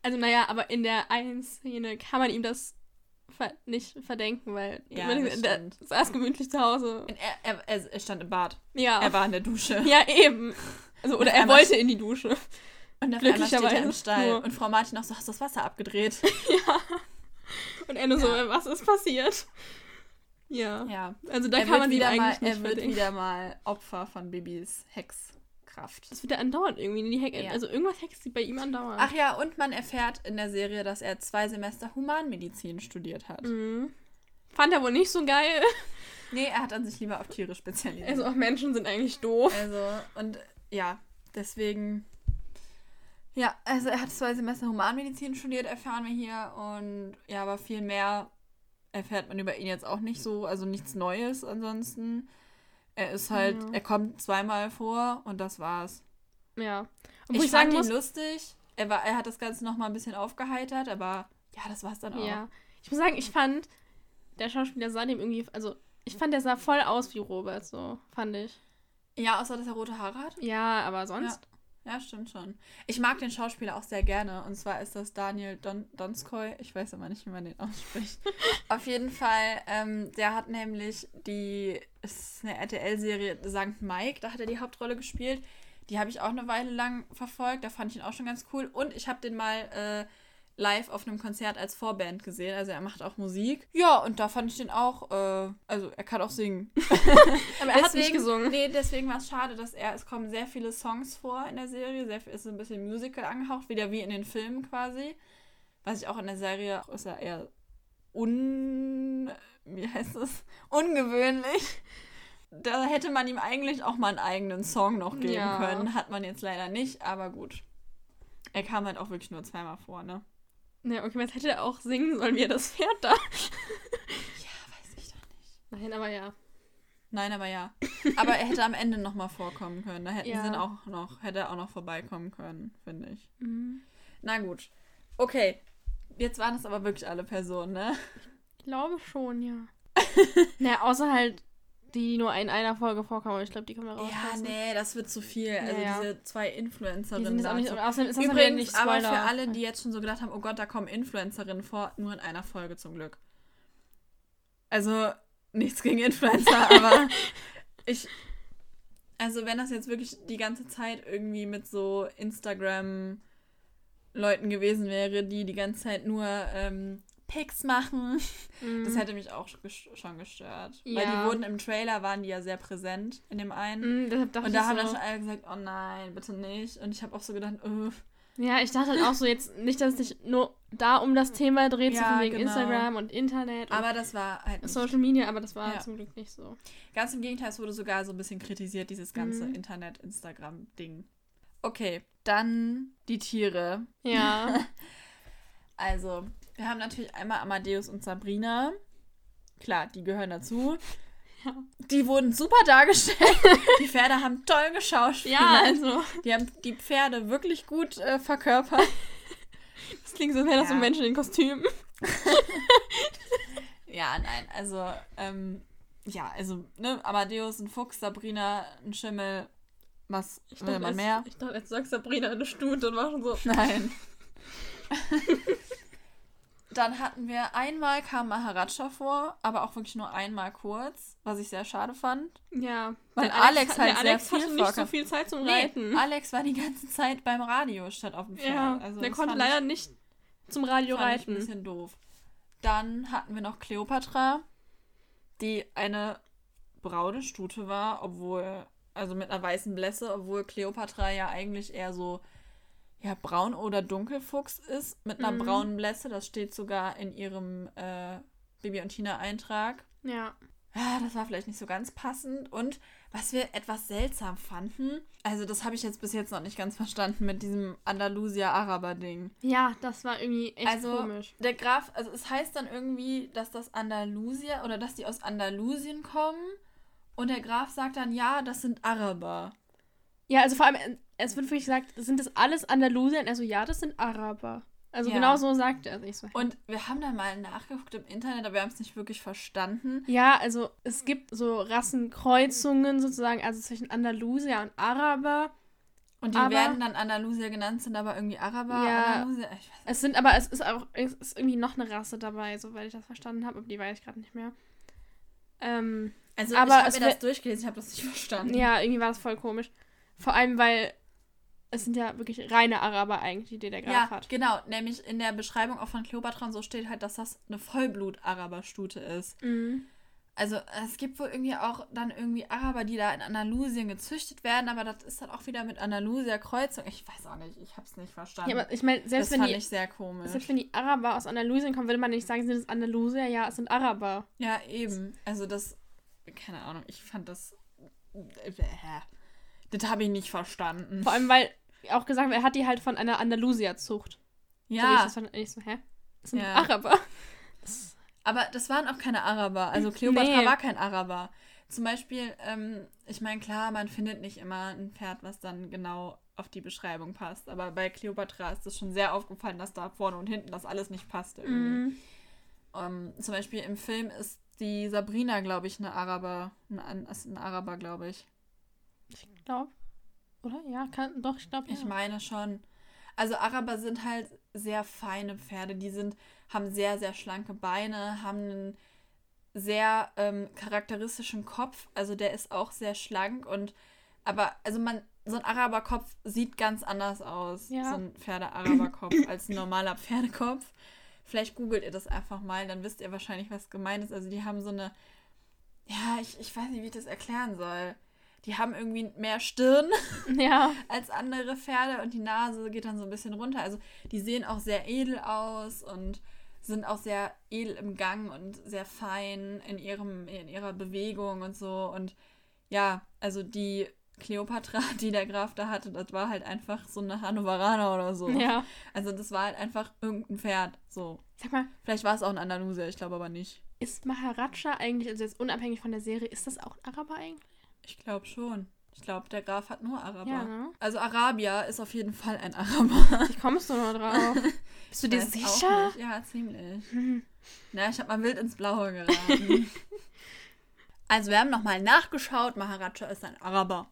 Also, naja, aber in der einen Szene kann man ihm das ver nicht verdenken, weil Ja, das der saß gemütlich zu Hause. Er, er, er, stand im Bad. Ja. Er war in der Dusche. *laughs* ja, eben. Also, oder er wollte in die Dusche. Und auf einmal steht er im Stall. nur. Und Frau Martin auch so, hast du das Wasser abgedreht? *laughs* Und er nur so, Ja. was ist passiert? Ja. ja. Also da er kann man wieder mal, Er wird verdenken. wieder mal Opfer von Bibis Hexkraft. Das wird ja andauernd irgendwie in die Hecke. Ja. Also irgendwas hext sie bei ihm andauernd. Ach ja, und man erfährt in der Serie, dass er zwei Semester Humanmedizin studiert hat. Mhm. Fand er wohl nicht so geil. *laughs* Nee, er hat an sich lieber auf Tiere spezialisiert. Also auch Menschen sind eigentlich doof. Also, und ja, deswegen. Ja, also er hat zwei Semester Humanmedizin studiert, erfahren wir hier. Und ja, aber viel mehr erfährt man über ihn jetzt auch nicht so. Also nichts Neues ansonsten. Er ist halt, Ja. er kommt zweimal vor und das war's. Ja. Ich, Obwohl ich, fand ihn muss, lustig. Er, war, er hat das Ganze nochmal ein bisschen aufgeheitert, aber ja, das war's dann auch. ja. Ich muss sagen, ich fand, der Schauspieler sah dem irgendwie, also ich fand, der sah voll aus wie Robert, so, fand ich. Ja, außer dass er rote Haare hat. Ja, aber sonst. Ja, stimmt schon. Ich mag den Schauspieler auch sehr gerne. Und zwar ist das Daniel Don Donskoy. Ich weiß aber nicht, wie man den ausspricht. *laughs* Auf jeden Fall, ähm, der hat nämlich die, es ist eine RTL-Serie St. Mike, da hat er die Hauptrolle gespielt. Die habe ich auch eine Weile lang verfolgt. Da fand ich ihn auch schon ganz cool. Und ich habe den mal äh, live auf einem Konzert als Vorband gesehen. Also er macht auch Musik. Ja, und da fand ich den auch, äh, also er kann auch singen. *laughs* Aber er hat nicht gesungen. Nee, deswegen war es schade, dass er, es kommen sehr viele Songs vor in der Serie, sehr viel, ist ein bisschen Musical angehaucht, wieder wie in den Filmen quasi. Was ich auch in der Serie, ist er eher un, wie heißt es, ungewöhnlich. Da hätte man ihm eigentlich auch mal einen eigenen Song noch geben Ja. können. Hat man jetzt leider nicht, aber gut. Er kam halt auch wirklich nur zweimal vor, ne? Ja, okay, was hätte er auch singen sollen, wie er das Pferd da. *laughs* Ja, weiß ich doch nicht. Nein, aber ja. Nein, aber ja. Aber er hätte am Ende noch mal vorkommen können. Da hätten Ja. sie auch noch, hätte er auch noch vorbeikommen können, finde ich. Mhm. Na gut. Okay. Jetzt waren es aber wirklich alle Personen, ne? Ich glaube schon, ja. *laughs* naja, außer halt die, die nur in einer Folge vorkommen, aber ich glaube, die können wir Ja, rauslassen. nee, das wird zu viel. Also Ja, ja. diese zwei Die Influencerinnen. sind jetzt auch nicht, und außerdem ist das Übrigens, nicht aber Spoiler. für alle, die jetzt schon so gedacht haben, oh Gott, da kommen Influencerinnen vor, nur in einer Folge zum Glück. Also, nichts gegen Influencer, *laughs* aber ich. Also wenn das jetzt wirklich die ganze Zeit irgendwie mit so Instagram Leuten gewesen wäre, die die ganze Zeit nur ähm, Pics machen, *laughs* Mhm. das hätte mich auch schon gestört. Weil Ja. die wurden im Trailer, waren die ja sehr präsent in dem einen. Mhm, dachte Und da haben so, dann schon alle gesagt, oh nein, bitte nicht. Und ich habe auch so gedacht, oh, Ja, ich dachte halt auch so jetzt nicht, dass es sich nur da um das Thema dreht, so Ja, von wegen genau. Instagram und Internet und aber das war halt nicht. Social Media, aber das war Ja. zum Glück nicht so. Ganz im Gegenteil, es wurde sogar so ein bisschen kritisiert, dieses ganze Mhm. Internet-Instagram-Ding. Okay, dann die Tiere. Ja. *laughs* Also, wir haben natürlich einmal Amadeus und Sabrina. Klar, die gehören dazu. Ja. *laughs* Die wurden super dargestellt. Die Pferde haben toll geschauspielt. ja, also, Die haben die Pferde wirklich gut äh, verkörpert. das klingt so, als wären das so Ja. Menschen in Kostümen. *laughs* Ja, nein, also, ähm, ja, also, ne, Amadeus ein Fuchs, Sabrina ein Schimmel. Was Ich will man jetzt- mehr? Ich dachte, jetzt sagst Sabrina eine Stute und war schon so. Nein. *laughs* Dann hatten wir einmal kam Maharaja vor, aber auch wirklich nur einmal kurz, was ich sehr schade fand. Ja. Weil der Alex halt sehr Alex viel hatte nicht so viel Zeit zum Nee, Reiten. Alex war die ganze Zeit beim Radio statt auf dem Pferd. ja, also der konnte leider ich, nicht zum Radio fand ich ein reiten. bisschen doof. Dann hatten wir noch Cleopatra, die eine braune Stute war, obwohl, also mit einer weißen Blässe, obwohl Cleopatra ja eigentlich eher so, ja, braun oder dunkelfuchs ist, mit einer Mhm. braunen Blässe. Das steht sogar in ihrem äh, Bibi und Tina-Eintrag. Ja. Ja, das war vielleicht nicht so ganz passend. Und was wir etwas seltsam fanden, also das habe ich jetzt bis jetzt noch nicht ganz verstanden mit diesem Andalusia-Araber-Ding. Ja, das war irgendwie echt Also, komisch. der Graf, also es heißt dann irgendwie, dass das Andalusier oder dass die aus Andalusien kommen. Und der Graf sagt dann, ja, das sind Araber. Ja, also vor allem, es wird wirklich gesagt, sind das alles Andalusier? Und er so, ja, das sind Araber. Also Ja. genau so sagt er. Ich so, Und wir haben dann mal nachgeguckt im Internet, aber wir haben es nicht wirklich verstanden. Ja, also es gibt so Rassenkreuzungen sozusagen, also zwischen Andalusier und Araber. Und die Aber- werden dann Andalusier genannt, sind aber irgendwie Araber. Ja. Andalusier, ich weiß Es sind aber, es ist auch, es ist irgendwie noch eine Rasse dabei, soweit ich das verstanden habe, aber die weiß ich gerade nicht mehr. Ähm, Also Aber ich habe mir das durchgelesen, ich habe das nicht *laughs* verstanden. ja, irgendwie war das voll komisch. Vor allem, weil es sind ja wirklich reine Araber eigentlich, die der Graf Ja, hat. genau. Nämlich in der Beschreibung auch von Kleopatra und so steht halt, dass das eine Vollblut-Araber-Stute ist. Mhm. Also es gibt wohl irgendwie auch dann irgendwie Araber, die da in Andalusien gezüchtet werden, aber das ist dann auch wieder mit Andalusier Kreuzung. Ich weiß auch nicht, ich habe es nicht verstanden. Ja, aber ich meine, das selbst wenn die sehr komisch. Selbst wenn die Araber aus Andalusien kommen, würde man nicht sagen, sind es Andalusier? Ja, es sind Araber. Ja, eben. Also das, keine Ahnung, ich fand das, äh, das habe ich nicht verstanden. Vor allem, weil auch gesagt er hat die halt von einer. So ich ja, das fand, ich so, hä? Das sind Ja. Araber. aber das waren auch keine Araber. Also Kleopatra Nee. war kein Araber. Zum Beispiel, ähm, ich meine, klar, man findet nicht immer ein Pferd, was dann genau auf die Beschreibung passt. Aber bei Kleopatra ist es schon sehr aufgefallen, dass da vorne und hinten das alles nicht passte. Irgendwie. Mhm. Ähm, zum Beispiel im Film ist die Sabrina, glaube ich, eine Araber. Ein, ein, ist ein Araber, glaube ich. Ich glaube. Oder? Ja, kann, doch, ich glaube, ja. Ich meine schon. Also Araber sind halt sehr feine Pferde. Die sind, haben sehr, sehr schlanke Beine, haben einen sehr ähm, charakteristischen Kopf. Also der ist auch sehr schlank und aber, also man, so ein Araberkopf sieht ganz anders aus. Ja. So ein Pferde-Araberkopf *coughs* als ein normaler Pferdekopf. Vielleicht googelt ihr das einfach mal, dann wisst ihr wahrscheinlich, was gemeint ist. Also die haben so eine, ja, ich, ich weiß nicht, wie ich das erklären soll. Die haben irgendwie mehr Stirn *laughs* Ja. *laughs* als andere Pferde und die Nase geht dann so ein bisschen runter. Also die sehen auch sehr edel aus und sind auch sehr edel im Gang und sehr fein in ihrem in ihrer Bewegung und so und ja, also die Kleopatra, *laughs* die der Graf da hatte, das war halt einfach so eine Hannoveraner oder so. Ja. Also das war halt einfach irgendein Pferd, so. Sag mal, Vielleicht war es auch ein Andalusier, ich glaube aber nicht. ist Maharaja eigentlich, also jetzt unabhängig von der Serie, ist das auch ein Araber eigentlich? Ich glaube schon. Ich glaube, der Graf hat nur Araber. Ja, ne? Also Arabier ist auf jeden Fall ein Araber. Wie kommst du nur drauf? *laughs* Bist du dir auch sicher? Ja, ziemlich. Na, ich habe mal wild ins Blaue geraten. *laughs* also, wir haben nochmal nachgeschaut. Maharaja ist ein Araber.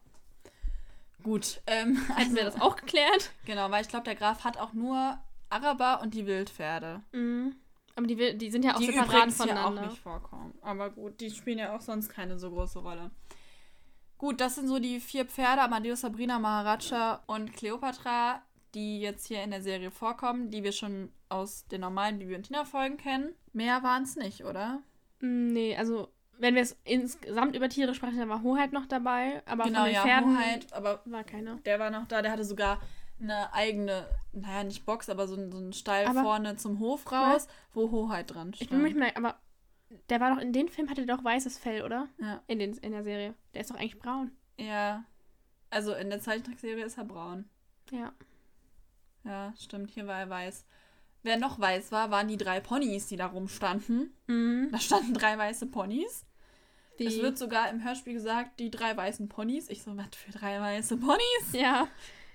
Gut. Ähm, Hätten wir das auch geklärt? Genau, weil ich glaube, der Graf hat auch nur Araber und die Wildpferde. Mhm. Aber die, die sind ja auch die separat übrigens hier auch voneinander. nicht vorkommen. Aber gut, die spielen ja auch sonst keine so große Rolle. Gut, das sind so die vier Pferde, Amadeus, Sabrina, Maharaja und Cleopatra, die jetzt hier in der Serie vorkommen, die wir schon aus den normalen Bibi und Tina-Folgen kennen. Mehr waren es nicht, oder? Mm, Nee, also wenn wir es insgesamt über Tiere sprechen, dann war Hoheit noch dabei, aber genau, von den ja, Pferden Hoheit, aber war keiner. der war noch da, der hatte sogar eine eigene, naja, nicht Box, aber so, so einen Stall Aber- vorne zum Hof raus, wo Hoheit dran stand. Ich bin mich mal, aber der war doch in dem Film hatte der doch weißes Fell, oder? ja. In, den, in der Serie. Der ist doch eigentlich braun. ja. Also in der Zeichentrickserie ist er braun. Ja. Ja, stimmt, hier war er weiß. Wer noch weiß war, waren die drei Ponys, die da rumstanden. Mhm. Da standen drei weiße Ponys. Die, Es wird sogar im Hörspiel gesagt, die drei weißen Ponys. Ich so, was für drei weiße Ponys? ja.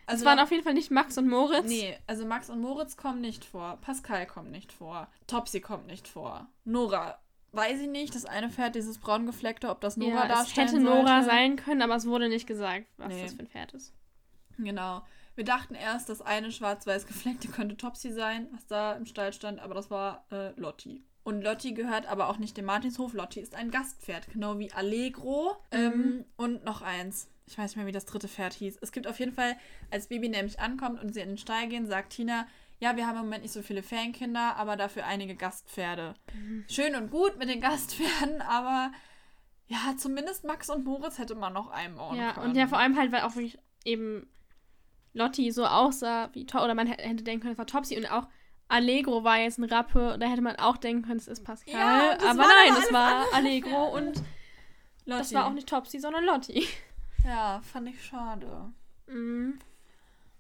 Also es waren auf jeden Fall nicht Max und Moritz. Nee, also Max und Moritz kommen nicht vor. Pascal kommt nicht vor. Topsy kommt nicht vor. Nora, weiß ich nicht. Das eine Pferd, dieses braun gefleckte, ob das Nora ja, es darstellen hätte Nora sollte. sein können, aber es wurde nicht gesagt, was Nee. das für ein Pferd ist. Genau. Wir dachten erst, das eine schwarz-weiß gefleckte könnte Topsy sein, was da im Stall stand, aber das war äh, Lotti. Und Lotti gehört aber auch nicht dem Martinshof. Lotti ist ein Gastpferd, genau wie Allegro. Ähm, und noch eins. Ich weiß nicht mehr, wie das dritte Pferd hieß. Es gibt auf jeden Fall, als Baby nämlich ankommt und sie in den Stall gehen, sagt Tina, ja, wir haben im Moment nicht so viele Ferienkinder, aber dafür einige Gastpferde. Schön und gut mit den Gastpferden, *laughs* aber ja, zumindest Max und Moritz hätte man noch einbauen Ja, können. und ja, vor allem halt, weil auch wirklich eben Lotti so aussah wie To oder man hätte denken können, es war Topsy und auch Allegro war jetzt ein Rappe, da hätte man auch denken können, es ist Pascal. Ja, das aber nein, es war Allegro *laughs* und das Lotti. war auch nicht Topsy, sondern Lotti. Ja, fand ich schade. Mhm.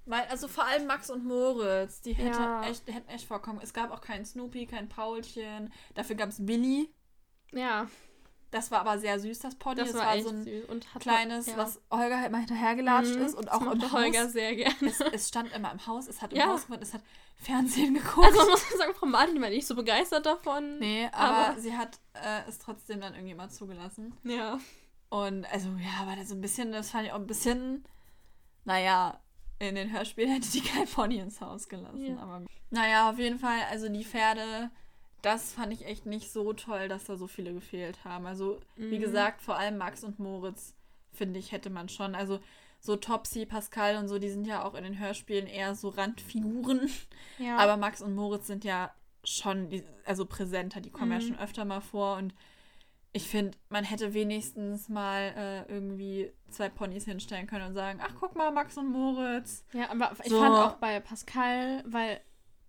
Weil, also vor allem Max und Moritz, die hätte Ja. echt, hätten echt vorkommen. Es gab auch keinen Snoopy, kein Paulchen. Dafür gab es Willi. Ja, Das war aber sehr süß, das Pony. das, Das, war, echt so ein süß und hat kleines, ja. was Holger halt mal hinterhergelatscht Mhm, ist. Und auch im mochte Haus. Holger sehr gerne. Es, es stand immer im Haus, es hat im Ja. Haus gewohnt, es hat Fernsehen *laughs* geguckt. Also man muss sagen, Frau Martin war nicht so begeistert davon. nee, aber, aber- sie hat äh, es trotzdem dann irgendwie mal zugelassen. Ja. Und also, ja, war das so ein bisschen, das fand ich auch ein bisschen, naja, in den Hörspielen hätte die kein Pony ins Haus gelassen. Ja. Aber naja, auf jeden Fall, also die Pferde, das fand ich echt nicht so toll, dass da so viele gefehlt haben. Also, wie Mhm. gesagt, vor allem Max und Moritz, finde ich, hätte man schon. Also, so Topsy, Pascal und so, die sind ja auch in den Hörspielen eher so Randfiguren. ja. Aber Max und Moritz sind ja schon, also präsenter, die kommen ja Mhm. schon öfter mal vor und ich finde, man hätte wenigstens mal äh, irgendwie zwei Ponys hinstellen können und sagen, ach guck mal, Max und Moritz. Ja, aber ich So. fand auch bei Pascal, weil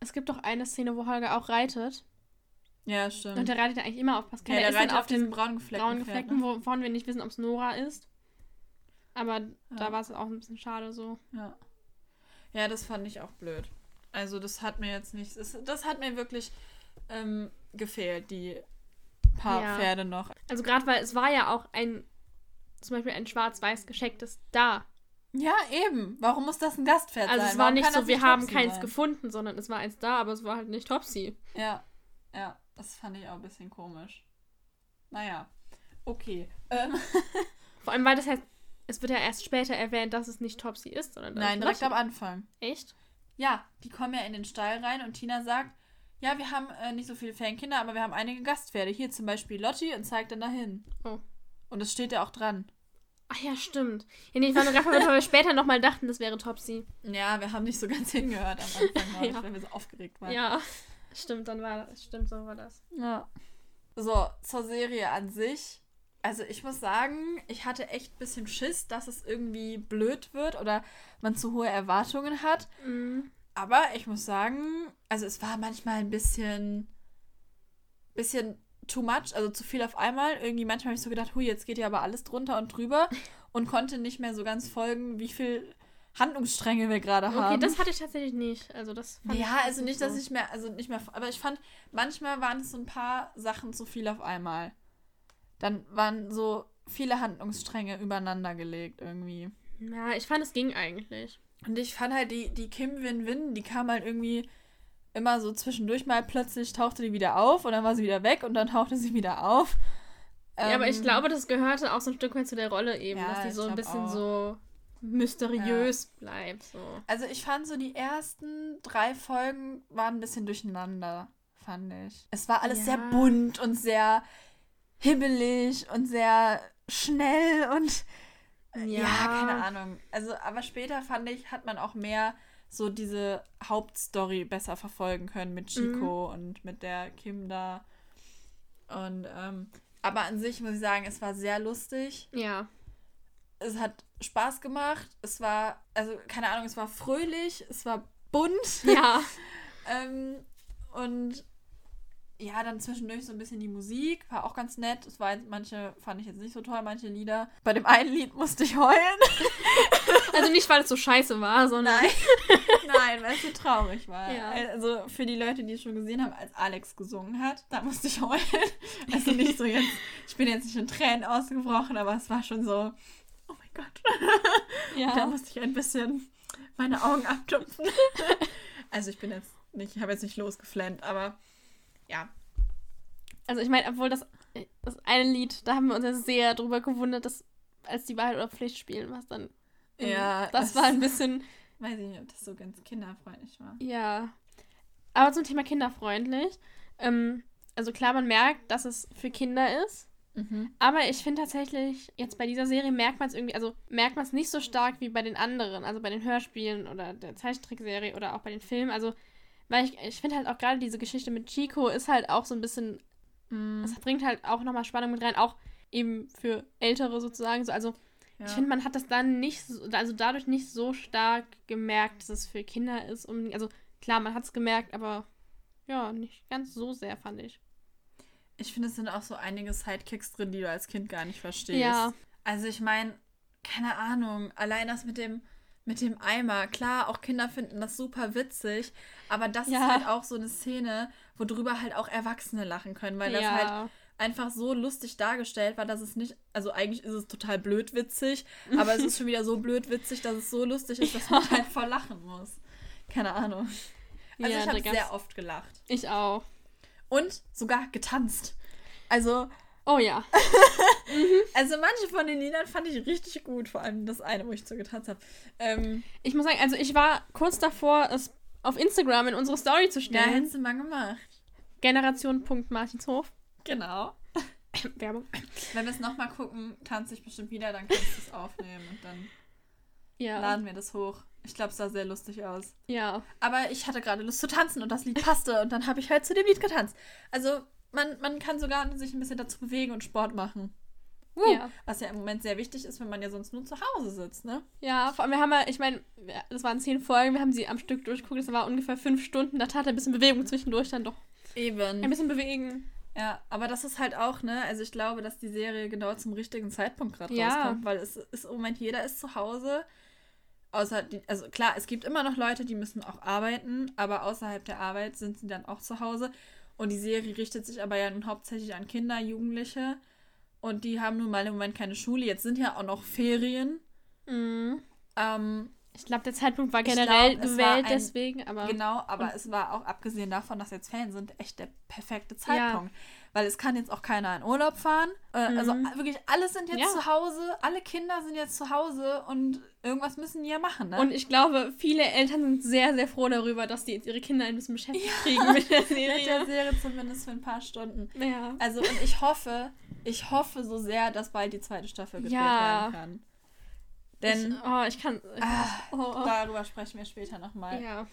es gibt doch eine Szene, wo Holger auch reitet. Ja, stimmt. Und der reitet ja eigentlich immer auf Pascal. ja, der der ist dann auf den braun gefleckten Pferd, Gefleckten, ne? wovon wir nicht wissen, ob es Nora ist. Aber Ja. da war es auch ein bisschen schade so. Ja. ja, das fand ich auch blöd. Also das hat mir jetzt nicht, das, das hat mir wirklich ähm, gefehlt, die paar Ja. Pferde noch. Also gerade weil es war ja auch ein, zum Beispiel ein schwarz-weiß geschecktes da. Ja, eben. Warum muss das ein Gastpferd Also sein? es war Warum nicht so, wir haben Topsy keins sein? gefunden, sondern es war eins da, aber es war halt nicht Topsy. Ja, ja, das fand ich auch ein bisschen komisch. Naja, okay. Ähm, *laughs* Vor allem, weil das heißt, es wird ja erst später erwähnt, dass es nicht Topsy ist, sondern nein, direkt am Anfang. Echt? Ja, die kommen ja in den Stall rein und Tina sagt, ja, wir haben äh, nicht so viele Fankinder, aber wir haben einige Gastpferde. Hier zum Beispiel Lotti und zeigt dann dahin. Oh. Und es steht ja auch dran. Ach ja, stimmt. Ja, nee, ich war nur gerade weil wir *laughs* später nochmal dachten, das wäre Topsy. Ja, wir haben nicht so ganz hingehört am Anfang, *laughs* Ja. weil wir so aufgeregt waren. Ja, stimmt, dann war das. Stimmt, so war das. Ja. So, zur Serie an sich. Also ich muss sagen, ich hatte echt ein bisschen Schiss, dass es irgendwie blöd wird oder man zu hohe Erwartungen hat. Mhm. Aber ich muss sagen, also es war manchmal ein bisschen, bisschen too much, also zu viel auf einmal. Irgendwie manchmal habe ich so gedacht, hui, jetzt geht ja aber alles drunter und drüber *laughs* und konnte nicht mehr so ganz folgen, wie viel Handlungsstränge wir gerade Okay, haben. das hatte ich tatsächlich nicht. Also das ja, also nicht, dass so. ich mehr, also nicht mehr, aber ich fand, manchmal waren es so ein paar Sachen zu viel auf einmal. Dann waren so viele Handlungsstränge übereinander gelegt irgendwie. Ja, ich fand, es ging eigentlich. Und ich fand halt die, die Kim Win-Win, die kam halt irgendwie immer so zwischendurch mal plötzlich tauchte die wieder auf und dann war sie wieder weg und dann tauchte sie wieder auf. ja, aber ich Ähm, glaube, das gehörte auch so ein Stück weit zu der Rolle eben, Ja, dass die so ein bisschen auch. so mysteriös bleibt. So. Also ich fand so die ersten drei Folgen waren ein bisschen durcheinander, fand ich. Es war alles Ja. sehr bunt und sehr hibbelig und sehr schnell und ja. keine Ahnung. Also, aber später fand ich, hat man auch mehr so diese Hauptstory besser verfolgen können mit Chico mhm. und mit der Kim da. Und ähm, aber an sich muss ich sagen, es war sehr lustig. Ja. Es hat Spaß gemacht. Es war, also keine Ahnung, es war fröhlich, es war bunt. Ja. *laughs* ähm, und ja, dann zwischendurch so ein bisschen die Musik, war auch ganz nett. Es war manche fand ich jetzt nicht so toll, manche Lieder. Bei dem einen Lied musste ich heulen. *laughs* Also nicht, weil es so scheiße war, sondern. Nein, *laughs* Nein weil es so traurig war. Ja. Also für die Leute, die es schon gesehen haben, als Alex gesungen hat, da musste ich heulen. Also nicht so jetzt, ich bin jetzt nicht in Tränen ausgebrochen, aber es war schon so, oh mein Gott. *laughs* Ja. Da musste ich ein bisschen meine Augen abtupfen. Also ich bin jetzt nicht, ich habe jetzt nicht losgeflennt, aber ja. Also ich meine, obwohl das, das eine Lied, da haben wir uns ja sehr drüber gewundert, dass als die Wahrheit oder Pflicht spielen, was dann. ja. Das, das war ein bisschen. Weiß ich nicht, ob das so ganz kinderfreundlich war. Ja. Aber zum Thema kinderfreundlich. Ähm, also klar, man merkt, dass es für Kinder ist. Mhm. Aber ich finde tatsächlich, jetzt bei dieser Serie merkt man es irgendwie, also merkt man es nicht so stark wie bei den anderen, also bei den Hörspielen oder der Zeichentrickserie oder auch bei den Filmen. Also weil ich, ich finde halt auch gerade diese Geschichte mit Chico ist halt auch so ein bisschen. Mm. Es bringt halt auch nochmal Spannung mit rein, auch eben für Ältere sozusagen. So, also ja. ich finde, man hat das dann nicht, so, also dadurch nicht so stark gemerkt, dass es für Kinder ist. Also klar, man hat es gemerkt, aber ja, nicht ganz so sehr, fand ich. Ich finde, es sind auch so einige Sidekicks drin, die du als Kind gar nicht verstehst. Ja. Also ich meine, keine Ahnung, allein das mit dem mit dem Eimer. Klar, auch Kinder finden das super witzig, aber das ja. ist halt auch so eine Szene, worüber halt auch Erwachsene lachen können, weil ja. das halt einfach so lustig dargestellt war, dass es nicht, also eigentlich ist es total blöd witzig, *laughs* aber es ist schon wieder so blöd witzig, dass es so lustig ist, dass ja. man halt voll lachen muss. Keine Ahnung. Also ich habe sehr oft gelacht. Ich auch. Und sogar getanzt. Also Oh ja. *laughs* Also manche von den Liedern fand ich richtig gut, vor allem das eine, wo ich so getanzt habe. Ähm, ich muss sagen, also ich war kurz davor, es auf Instagram in unsere Story zu stellen. Ja, hättest du mal gemacht. Generation.martinshof. Genau. *coughs* Werbung. Wenn wir es nochmal gucken, tanze ich bestimmt wieder, dann kannst du es aufnehmen und dann ja. laden wir das hoch. Ich glaube, es sah sehr lustig aus. Ja. Aber ich hatte gerade Lust zu tanzen und das Lied passte und dann habe ich halt zu dem Lied getanzt. Also man, man kann sogar sich ein bisschen dazu bewegen und Sport machen. Uh, ja. Was ja im Moment sehr wichtig ist, wenn man ja sonst nur zu Hause sitzt, ne? Ja, vor allem, wir haben ja, ich meine, das waren zehn Folgen, wir haben sie am Stück durchgeguckt, das war ungefähr fünf Stunden, da tat ein bisschen Bewegung zwischendurch dann doch. Eben. Ein bisschen bewegen. Ja, aber das ist halt auch, ne? Also ich glaube, dass die Serie genau zum richtigen Zeitpunkt gerade ja. rauskommt, weil es ist im Moment, jeder ist zu Hause. Außer die, also klar, es gibt immer noch Leute, die müssen auch arbeiten, aber außerhalb der Arbeit sind sie dann auch zu Hause. Und die Serie richtet sich aber ja nun hauptsächlich an Kinder, Jugendliche. Und die haben nun mal im Moment keine Schule. Jetzt sind ja auch noch Ferien. Mhm. Ähm, ich glaube, der Zeitpunkt war generell glaub, gewählt, ein, deswegen, aber. Genau, aber es war auch abgesehen davon, dass jetzt Ferien sind, echt der perfekte Zeitpunkt. Ja. Weil es kann jetzt auch keiner in Urlaub fahren. Äh, also mhm. Also wirklich, alle sind jetzt ja. zu Hause, alle Kinder sind jetzt zu Hause und irgendwas müssen die ja machen, ne? Und ich glaube, viele Eltern sind sehr, sehr froh darüber, dass die jetzt ihre Kinder ein bisschen beschäftigt ja. kriegen mit der Serie. *laughs* mit der Serie zumindest für ein paar Stunden. Ja. Also und ich hoffe, ich hoffe so sehr, dass bald die zweite Staffel gedreht ja. werden kann. Denn. Ich, oh, ich kann. Ah, oh, oh. Darüber sprechen wir später nochmal. Ja.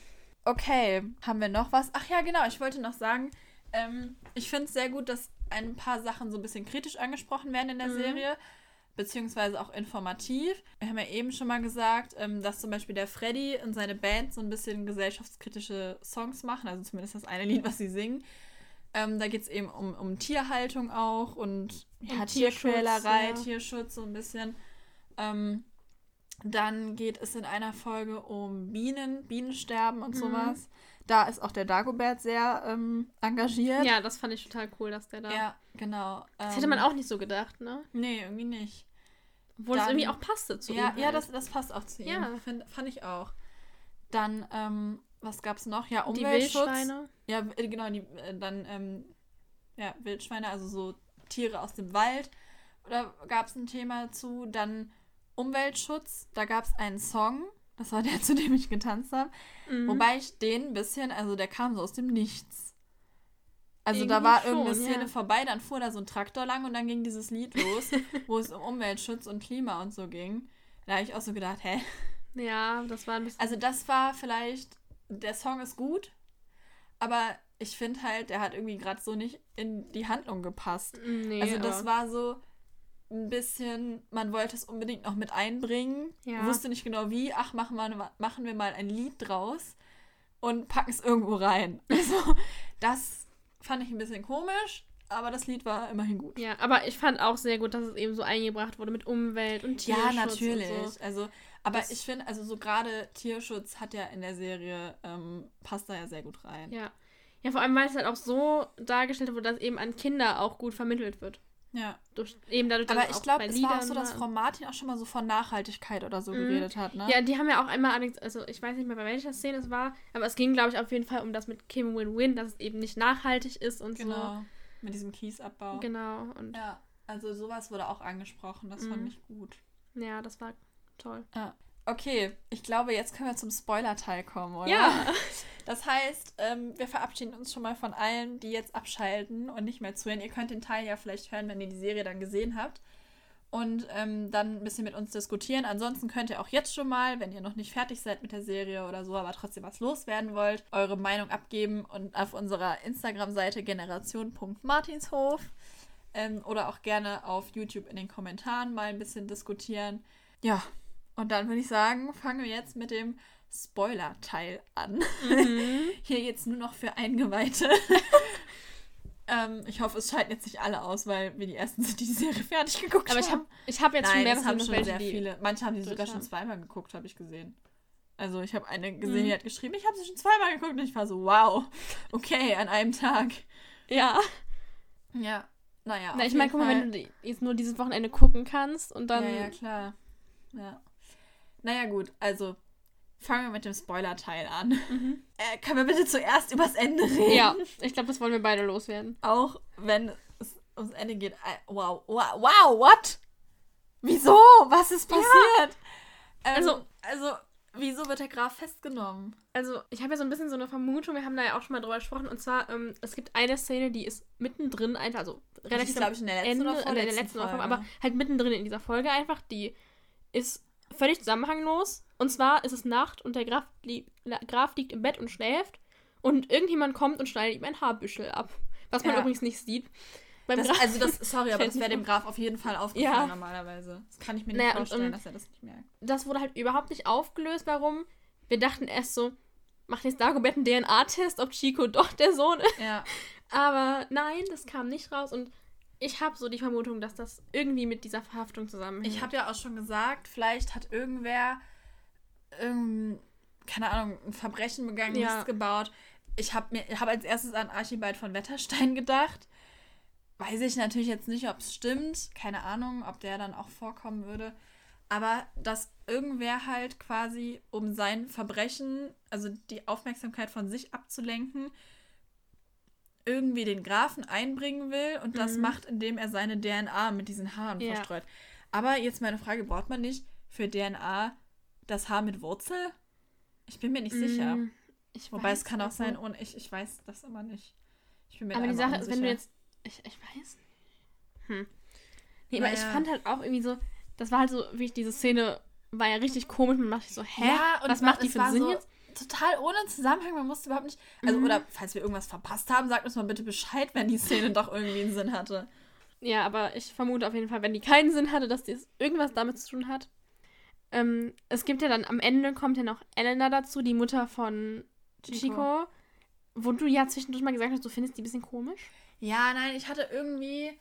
Okay, haben wir noch was? Ach ja, genau, ich wollte noch sagen, ähm, ich finde es sehr gut, dass ein paar Sachen so ein bisschen kritisch angesprochen werden in der mhm. Serie, beziehungsweise auch informativ. Wir haben ja eben schon mal gesagt, ähm, dass zum Beispiel der Freddy und seine Band so ein bisschen gesellschaftskritische Songs machen, also zumindest das eine Lied, was sie singen. Ähm, da geht es eben um, um Tierhaltung auch und ja, Tierquälerei, ja. Tierschutz so ein bisschen. Ähm, dann geht es in einer Folge um Bienen, Bienensterben und mhm. sowas. Da ist auch der Dagobert sehr ähm, engagiert. Ja, das fand ich total cool, dass der da. Ja, genau. Das hätte man auch nicht so gedacht, ne? Nee, irgendwie nicht. Obwohl es irgendwie auch passte zu ja, ihm. Ja, halt. das, das passt auch zu ihm. Ja. Find, fand ich auch. Dann, ähm, was gab's noch? Ja, Umweltschutz. Die Wildschweine. Ja, äh, genau, die, äh, dann, ähm, ja, Wildschweine, also so Tiere aus dem Wald. Oder gab es ein Thema zu? Dann Umweltschutz, da gab es einen Song, das war der, *laughs* zu dem ich getanzt habe. Mhm. Wobei ich den ein bisschen, also der kam so aus dem Nichts. Also da Irgendwie war schon, irgendeine Szene ja. vorbei, dann fuhr da so ein Traktor lang und dann ging dieses Lied los, *laughs* wo es um Umweltschutz und Klima und so ging. Da habe ich auch so gedacht, hä? Ja, das war ein bisschen. Also das war vielleicht, der Song ist gut, aber ich finde halt, der hat irgendwie gerade so nicht in die Handlung gepasst. nee, also das war so ein bisschen, man wollte es unbedingt noch mit einbringen, Ja. wusste nicht genau wie, ach, machen wir, machen wir mal ein Lied draus und packen es irgendwo rein. *laughs* Also das fand ich ein bisschen komisch, aber das Lied war immerhin gut. Ja, aber ich fand auch sehr gut, dass es eben so eingebracht wurde mit Umwelt und Ja, Tierschutz natürlich. Und so. Also, aber Das- ich finde, also so gerade Tierschutz hat ja in der Serie, ähm, passt da ja sehr gut rein. Ja. Ja, vor allem, weil es halt auch so dargestellt wurde, dass eben an Kinder auch gut vermittelt wird. Ja. Durch, eben dadurch, Aber ich glaube, es war auch Liedern so, dass. Frau Martin auch schon mal so von Nachhaltigkeit oder so Mhm. geredet hat, ne? Ja, die haben ja auch einmal, also ich weiß nicht mehr, bei welcher Szene es war, aber es ging, glaube ich, auf jeden Fall um das mit Kim Win-Win, dass es eben nicht nachhaltig ist und genau. Mit diesem Kiesabbau. so. Genau. Und ja, Ja, also sowas wurde auch angesprochen. Das fand Mhm. ich gut. das war toll. Ja. Okay, ich glaube, jetzt können wir zum Spoiler-Teil kommen, oder? Ja. *laughs* Das heißt, ähm, wir verabschieden uns schon mal von allen, die jetzt abschalten und nicht mehr zuhören. Ihr könnt den Teil ja vielleicht hören, wenn ihr die Serie dann gesehen habt. Und ähm, dann ein bisschen mit uns diskutieren. Ansonsten könnt ihr auch jetzt schon mal, wenn ihr noch nicht fertig seid mit der Serie oder so, aber trotzdem was loswerden wollt, eure Meinung abgeben und auf unserer Instagram-Seite generation.martinshof ähm, oder auch gerne auf YouTube in den Kommentaren mal ein bisschen diskutieren. Ja, und dann würde ich sagen, fangen wir jetzt mit dem Spoiler-Teil an. Mhm. *laughs* Hier jetzt nur noch für Eingeweihte. *laughs* ähm, ich hoffe, es schalten jetzt nicht alle aus, weil wir die ersten sind, die die Serie fertig geguckt Aber ich haben. habe ich hab jetzt schon Nein, mehr das haben schon sehr viele. Manche haben die sogar schon haben. zweimal geguckt, habe ich gesehen. Also ich habe eine gesehen, Mhm. die hat geschrieben, ich habe sie schon zweimal geguckt und ich war so, wow, okay, an einem Tag. Ja. Ja, naja. Na, ich meine, guck mal, wenn du jetzt nur dieses Wochenende gucken kannst und dann. ja, ja, klar. Ja. Naja, gut, also fangen wir mit dem Spoiler-Teil an. Mhm. Äh, können wir bitte zuerst übers Ende reden? Ja, ich glaube, das wollen wir beide loswerden. Auch wenn es ums Ende geht. Äh, Wow, wow, wow, what? Wieso? Was ist passiert? Ähm, Also- also, wieso wird der Graf festgenommen? Also, ich habe ja so ein bisschen so eine Vermutung, wir haben da ja auch schon mal drüber gesprochen, und zwar, ähm, es gibt eine Szene, die ist mittendrin einfach, also relativ glaub ich, in der letzten Ende, oder in der vorletzten letzten Folge, Folge. aber halt mittendrin in dieser Folge einfach, die ist völlig zusammenhanglos. Und zwar ist es Nacht und der Graf, li Graf liegt im Bett und schläft und irgendjemand kommt und schneidet ihm ein Haarbüschel ab. Was man Ja. übrigens nicht sieht. Beim Das, also, das, *laughs* sorry, aber das wäre dem Graf auf jeden Fall aufgefallen Ja. normalerweise. Das kann ich mir nicht Naja, und, vorstellen, ähm, dass er das nicht merkt. das wurde halt überhaupt nicht aufgelöst, warum. Wir dachten erst so, macht jetzt Dagobert einen DNA-Test, ob Chico doch der Sohn ist. Ja. Aber nein, das kam nicht raus und ich habe so die Vermutung, dass das irgendwie mit dieser Verhaftung zusammenhängt. Ich habe ja auch schon gesagt, vielleicht hat irgendwer, irgend, keine Ahnung, ein Verbrechen begangen, Ja. Mist gebaut. Ich habe mir, habe als erstes an Archibald von Wetterstein *laughs* gedacht. Weiß ich natürlich jetzt nicht, ob es stimmt. Keine Ahnung, ob der dann auch vorkommen würde. Aber dass irgendwer halt quasi, um sein Verbrechen, also die Aufmerksamkeit von sich abzulenken, irgendwie den Grafen einbringen will und das Mhm. macht, indem er seine DNA mit diesen Haaren Ja. verstreut. Aber jetzt meine Frage, braucht man nicht für DNA das Haar mit Wurzel? Ich bin mir nicht sicher. Mm, Ich Wobei es kann auch nicht. sein, ohne ich, ich weiß das immer nicht. Ich bin mir Aber die Sache ist, wenn du jetzt. Ich, ich weiß. Hm. Nee, aber ich Naja. fand halt auch irgendwie so. Das war halt so, wie ich diese Szene war ja richtig komisch. Man dachte sich so, hä? Ja, und was macht die für einen Sinn so jetzt? Total ohne Zusammenhang, man wusste überhaupt nicht. Also, Mhm. oder falls wir irgendwas verpasst haben, sagt uns mal bitte Bescheid, wenn die Szene doch irgendwie einen Sinn hatte. Ja, aber ich vermute auf jeden Fall, wenn die keinen Sinn hatte, dass das irgendwas damit zu tun hat. Ähm, es gibt ja dann am Ende kommt ja noch Elena dazu, die Mutter von Chico. Chico. wo du ja zwischendurch mal gesagt hast, du findest die ein bisschen komisch. Ja, nein, ich hatte irgendwie,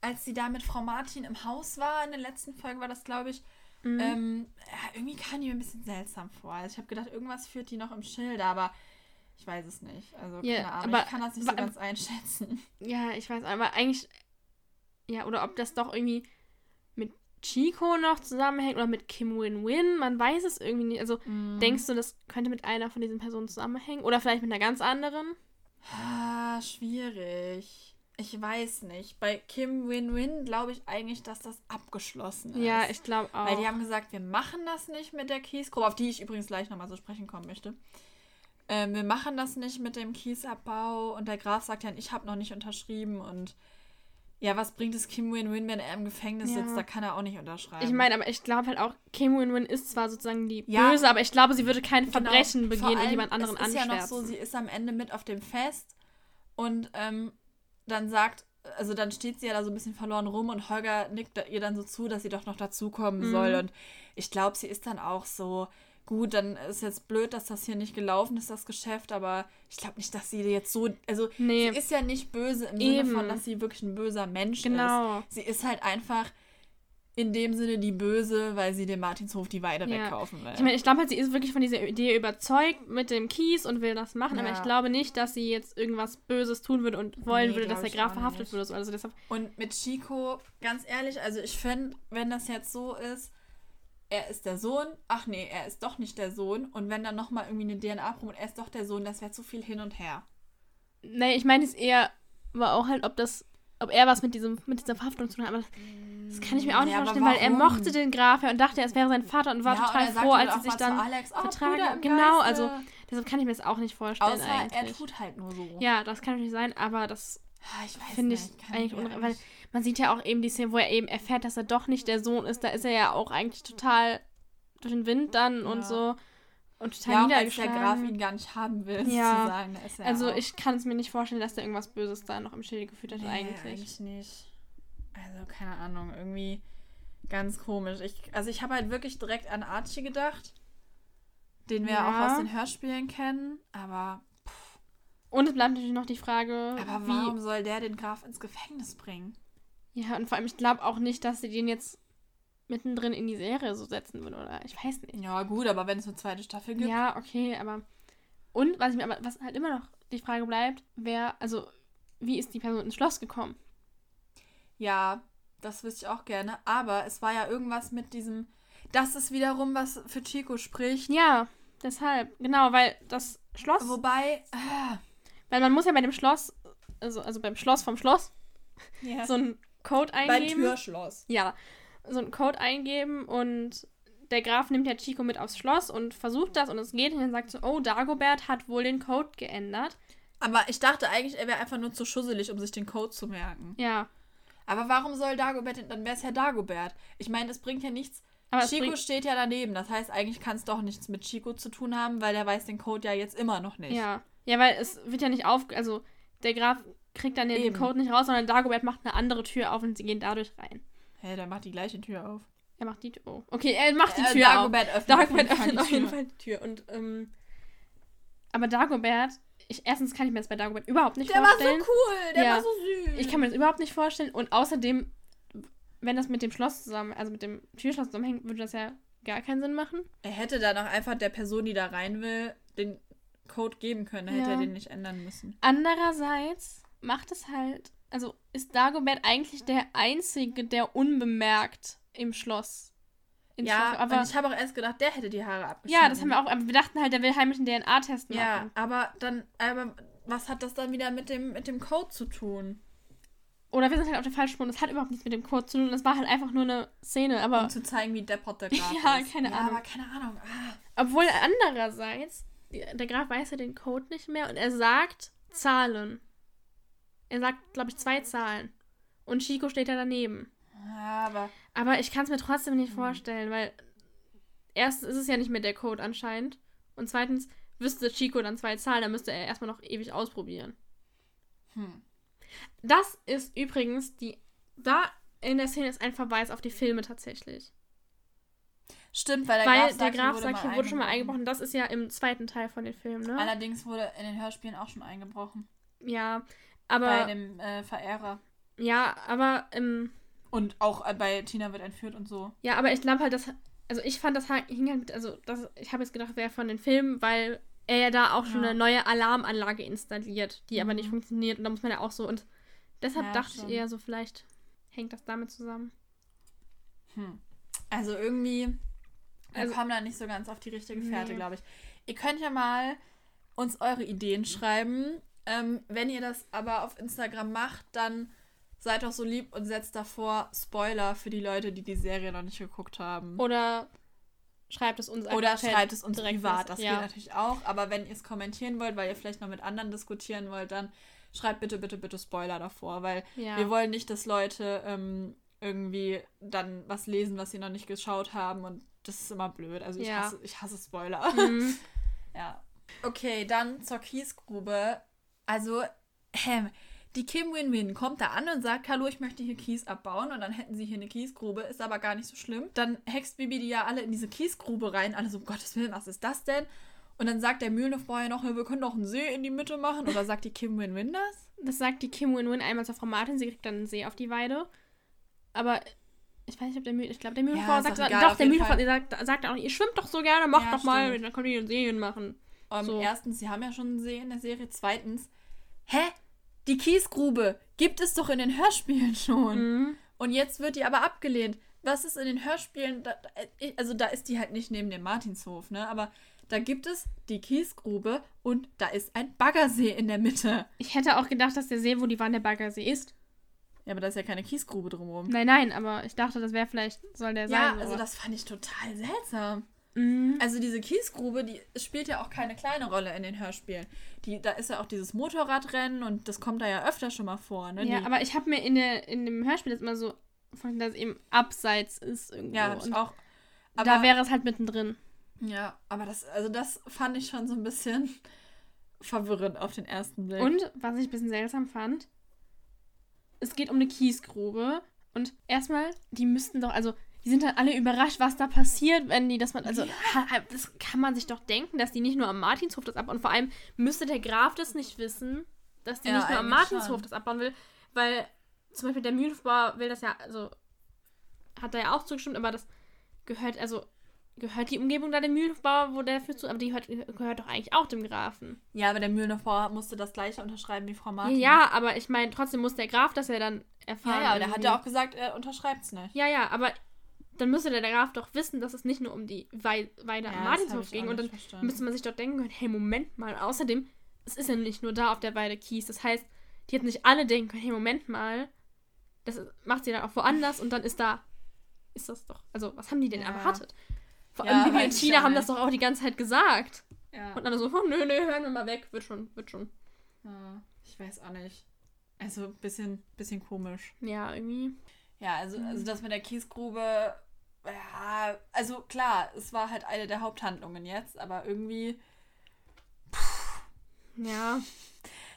als sie da mit Frau Martin im Haus war, in der letzten Folge war das, glaube ich, Mhm. ähm, irgendwie kam die mir ein bisschen seltsam vor. Also ich habe gedacht, irgendwas führt die noch im Schilde, aber ich weiß es nicht. Also keine Ahnung, aber- ich kann das nicht aber- so ganz einschätzen. *laughs* Ja, ich weiß, aber eigentlich. Ja, oder ob das doch irgendwie mit Chico noch zusammenhängt oder mit Kim Win-Win. Man weiß es irgendwie nicht. Also, Mhm. denkst du, das könnte mit einer von diesen Personen zusammenhängen? Oder vielleicht mit einer ganz anderen? Ah, schwierig. Ich weiß nicht. Bei Kim Win-Win glaube ich eigentlich, dass das abgeschlossen ist. Ja, ich glaube auch. Weil die haben gesagt, wir machen das nicht mit der Kiesgrube, auf die ich übrigens gleich nochmal so sprechen kommen möchte. ähm, wir machen das nicht mit dem Kiesabbau. Und der Graf sagt dann, ich habe noch nicht unterschrieben. Und ja, was bringt es Kim Win-Win, wenn er im Gefängnis Ja. sitzt? Da kann er auch nicht unterschreiben. Ich meine, aber ich glaube halt auch, Kim Win-Win ist zwar sozusagen die Ja. Böse, aber ich glaube, sie würde kein Genau. Verbrechen Vor begehen und allem, jemand anderen es ist ja noch anschwärzen. so, sie ist am Ende mit auf dem Fest und ähm, dann sagt, also dann steht sie ja da so ein bisschen verloren rum und Holger nickt ihr dann so zu, dass sie doch noch dazukommen Mhm. soll und ich glaube, sie ist dann auch so, gut, dann ist jetzt blöd, dass das hier nicht gelaufen ist, das Geschäft, aber ich glaube nicht, dass sie jetzt so, also Nee. sie ist ja nicht böse im Eben. Sinne von, dass sie wirklich ein böser Mensch Genau. ist. Sie ist halt einfach in dem Sinne die Böse, weil sie dem Martinshof die Weide Ja. wegkaufen will. Ich meine, ich glaube halt, sie ist wirklich von dieser Idee überzeugt mit dem Kies und will das machen, aber Ja. ich glaube nicht, dass sie jetzt irgendwas Böses tun würde und wollen Nee, würde, dass der Graf verhaftet. So. Also deshalb, Und mit Chico, ganz ehrlich, also ich finde, wenn das jetzt so ist, er ist der Sohn, ach nee, er ist doch nicht der Sohn. Und wenn dann nochmal irgendwie eine DNA-Probe und er ist doch der Sohn, das wäre zu viel hin und her. nee, ich meine es eher, war auch halt, ob das, ob er was mit diesem, mit dieser Verhaftung zu tun hat, aber das, kann ich mir auch nicht Ja, vorstellen, weil er mochte den Graf ja und dachte, es wäre sein Vater und war Ja, und total sagt froh, halt als sie sich mal zu dann Alex, "Ah, Bruder vertragen. Genau, Geiste." also deshalb kann ich mir das auch nicht vorstellen Außer eigentlich. er tut halt nur so. ja, das kann natürlich sein, aber das Ah, finde ich eigentlich mir unre weil man sieht ja auch eben die Szene, wo er eben erfährt, dass er doch nicht der Sohn ist. Da ist er ja auch eigentlich total durch den Wind dann und so und total ja, auch als der niedergeschlagen. Graf ihn gar nicht haben will, *laughs* Ja. sozusagen. er also auch. ich kann es mir nicht vorstellen, dass der irgendwas Böses da noch im Schilde geführt hat Nee, eigentlich. eigentlich nicht. Also, keine Ahnung, irgendwie ganz komisch. Ich, also, ich habe halt wirklich direkt an Archie gedacht, den wir Ja. auch aus den Hörspielen kennen, aber, Und es bleibt natürlich noch die Frage, aber wie. warum soll der den Graf ins Gefängnis bringen? Ja, und vor allem, ich glaube auch nicht, dass sie den jetzt mittendrin in die Serie so setzen würden, oder? Ich weiß nicht. Ja, gut, aber wenn es eine zweite Staffel gibt. Ja, okay, aber. Und was ich mir aber, was halt immer noch die Frage bleibt, wer, also, wie ist die Person ins Schloss gekommen? Ja, das wüsste ich auch gerne. Aber es war ja irgendwas mit diesem. Das ist wiederum, was für Chico spricht. Ja, deshalb, genau, weil das Schloss. Wobei. ah, Weil man muss ja bei dem Schloss, also, also beim Schloss vom Schloss, ja. so einen Code Beim eingeben. Türschloss. Ja, so einen Code eingeben und der Graf nimmt ja Chico mit aufs Schloss und versucht das und es geht und dann sagt so, oh, Dagobert hat wohl den Code geändert. Aber ich dachte eigentlich, er wäre einfach nur zu schusselig, um sich den Code zu merken. Ja, Aber warum soll Dagobert, denn- dann wäre es ja Dagobert. Ich meine, es bringt ja nichts. aber Chico steht ja daneben. Das heißt, eigentlich kann es doch nichts mit Chico zu tun haben, weil der weiß den Code ja jetzt immer noch nicht. ja. Ja, weil es wird ja nicht auf, also der Graf kriegt dann ja den Eben. Code nicht raus, sondern Dagobert macht eine andere Tür auf und sie gehen dadurch rein. Hä, der macht die gleiche Tür auf. Er macht die Tür. Oh. Okay, er macht die Äh, Tür auf. Dagobert öffnet, Dagobert auf jeden Fall öffnet die auf jeden Tür. Fall die Tür. Und, ähm, aber Dagobert, ich, erstens kann ich mir das bei Dagobert überhaupt nicht Der war so vorstellen. cool, der Ja. war so süß. Ich kann mir das überhaupt nicht vorstellen. Und außerdem, wenn das mit dem Schloss zusammen, also mit dem Türschloss zusammenhängt, würde das ja gar keinen Sinn machen. er hätte dann auch einfach der Person, die da rein will, den Code geben können. Da hätte Ja. er den nicht ändern müssen. Andererseits macht es halt, also ist Dagobert eigentlich der Einzige, der unbemerkt im Schloss. Ja, Schloss, aber ich habe auch erst gedacht, der hätte die Haare abgeschnitten. ja, das haben wir auch, aber wir dachten halt, der will heimlich einen DNA-Test machen. Ja, aber dann, aber was hat das dann wieder mit dem, mit dem Code zu tun? Oder wir sind halt auf der falschen Spur. Das hat überhaupt nichts mit dem Code zu tun. Das war halt einfach nur eine Szene. Aber Um zu zeigen, wie deppert der *laughs* Graf Ja, ist. keine ja, Ahnung. aber keine Ahnung. Ah. obwohl andererseits, der Graf weiß ja den Code nicht mehr und er sagt Zahlen. Er sagt, glaube ich, zwei Zahlen. Und Chico steht da daneben. Aber Aber ich kann es mir trotzdem Hm. nicht vorstellen, weil erstens ist es ja nicht mehr der Code anscheinend. Und zweitens wüsste Chico dann zwei Zahlen, dann müsste er erstmal noch ewig ausprobieren. hm. Das ist übrigens die. Da in der Szene ist ein Verweis auf die Filme tatsächlich. stimmt, weil der Weil Graf der sagt, Graf hier sagt, hier wurde schon mal eingebrochen. Das ist ja im zweiten Teil von den Filmen, ne? Allerdings wurde in den Hörspielen auch schon eingebrochen. Ja, bei aber. dem äh, Verehrer. Ja, aber. Ähm, Und auch äh, bei Tina wird entführt und so. ja, aber ich glaube halt, dass. Also ich fand, das hing halt mit. Also das, ich habe jetzt gedacht, wäre von den Filmen, weil er ja da auch schon Ja. eine neue Alarmanlage installiert, die aber Mhm. nicht funktioniert. Und da muss man ja auch so. Und deshalb Ja, dachte schon. ich eher so, vielleicht hängt das damit zusammen. Hm. Also irgendwie, wir Also- kommen da nicht so ganz auf die richtige Fährte, Nee. glaube ich. Ihr könnt ja mal uns eure Ideen schreiben. Ähm, wenn ihr das aber auf Instagram macht, dann seid doch so lieb und setzt davor Spoiler für die Leute, die die Serie noch nicht geguckt haben. Oder schreibt es uns Oder schreibt es uns privat, das ja. geht natürlich auch. Aber wenn ihr es kommentieren wollt, weil ihr vielleicht noch mit anderen diskutieren wollt, dann schreibt bitte, bitte, bitte Spoiler davor, weil Ja. wir wollen nicht, dass Leute ähm, irgendwie dann was lesen, was sie noch nicht geschaut haben und das ist immer blöd. Also ich, Ja. hasse, ich hasse Spoiler. Mhm. *laughs* Ja. Okay, dann zur Kiesgrube. Also, ähm, die Kim Win-Win kommt da an und sagt, hallo, ich möchte hier Kies abbauen und dann hätten sie hier eine Kiesgrube, ist aber gar nicht so schlimm. Dann hext Bibi die ja alle in diese Kiesgrube rein, alle so, um Gottes Willen, was ist das denn? Und dann sagt der Mühlenhofbauer ja noch, ja, wir können doch einen See in die Mitte machen. Oder sagt die Kim Win-Win das? Das sagt die Kim Win-Win einmal zur Frau Martin, sie kriegt dann einen See auf die Weide. Aber ich weiß nicht, ob der Mühl, ich glaube, der Mühlenbauer ist sagt, doch egal, doch, der jeden Mühlenbauer sagt, sagt auch, ihr schwimmt doch so gerne, macht Ja, doch mal, stimmt. dann könnt ihr einen See machen. Ähm, So. Erstens, sie haben ja schon einen See in der Serie. Zweitens, hä? Die Kiesgrube gibt es doch in den Hörspielen schon. Mhm. Und jetzt wird die aber abgelehnt. Was ist in den Hörspielen? Da, da- also da ist die halt nicht neben dem Martinshof, ne? Aber da gibt es die Kiesgrube und da ist ein Baggersee in der Mitte. Ich hätte auch gedacht, dass der See, wo die waren, der Baggersee ist. Ja, aber da ist ja keine Kiesgrube drumherum. Nein, nein, aber ich dachte, das wäre vielleicht, soll der Ja, sein. also aber- das fand ich total seltsam. Mhm. Also diese Kiesgrube, die spielt ja auch keine kleine Rolle in den Hörspielen. Die, da ist ja auch dieses Motorradrennen und das kommt da ja öfter schon mal vor, ne? Ja, die, aber ich habe mir in, der, in dem Hörspiel jetzt immer so vorgestellt, dass es eben abseits ist irgendwo. ja, und auch. Aber, da wäre es halt mittendrin. ja, aber das, also das fand ich schon so ein bisschen *laughs* verwirrend auf den ersten Blick. Und was ich ein bisschen seltsam fand, es geht um eine Kiesgrube und erstmal, die müssten doch, also die sind dann alle überrascht, was da passiert, wenn die das mal, also ha- das kann man sich doch denken, dass die nicht nur am Martinshof das abbauen. Vor allem müsste der Graf das nicht wissen, dass die Ja, nicht nur am Martinshof schon. das abbauen will, weil zum Beispiel der Mühlenbauer will das ja, also hat da ja auch zugestimmt, aber das gehört, also gehört die Umgebung da dem Mühlenbauer, wo der für zu, aber die gehört, gehört doch eigentlich auch dem Grafen. ja, aber der Mühlenhofbauer musste das gleiche unterschreiben wie Frau Martin. Ja, aber ich meine, trotzdem muss der Graf das ja dann erfahren. ja, ja, aber der hat ja auch gesagt, er unterschreibt es nicht. Ja, ja, aber dann müsste der Graf doch wissen, dass es nicht nur um die Wei Weide am Ja, das Martinshof ging. Und dann verstanden. müsste man sich doch denken können, hey, Moment mal. Außerdem, es ist ja nicht nur da auf der Weide Kies. Das heißt, die hätten sich alle denken können, hey, Moment mal. Das macht sie dann auch woanders und dann ist da. Ist das doch. Also, was haben die denn Ja. erwartet? Vor Ja, allem weiß ich Tina auch haben das doch auch die ganze Zeit gesagt. Ja. Und dann so, oh, nö, nö, hören wir mal weg. Wird schon, wird schon. ja. Ich weiß auch nicht. Also ein bisschen, bisschen komisch. Ja, irgendwie. Ja, also, also das mit der Kiesgrube, ja, also klar, es war halt eine der Haupthandlungen jetzt, aber irgendwie, Ja.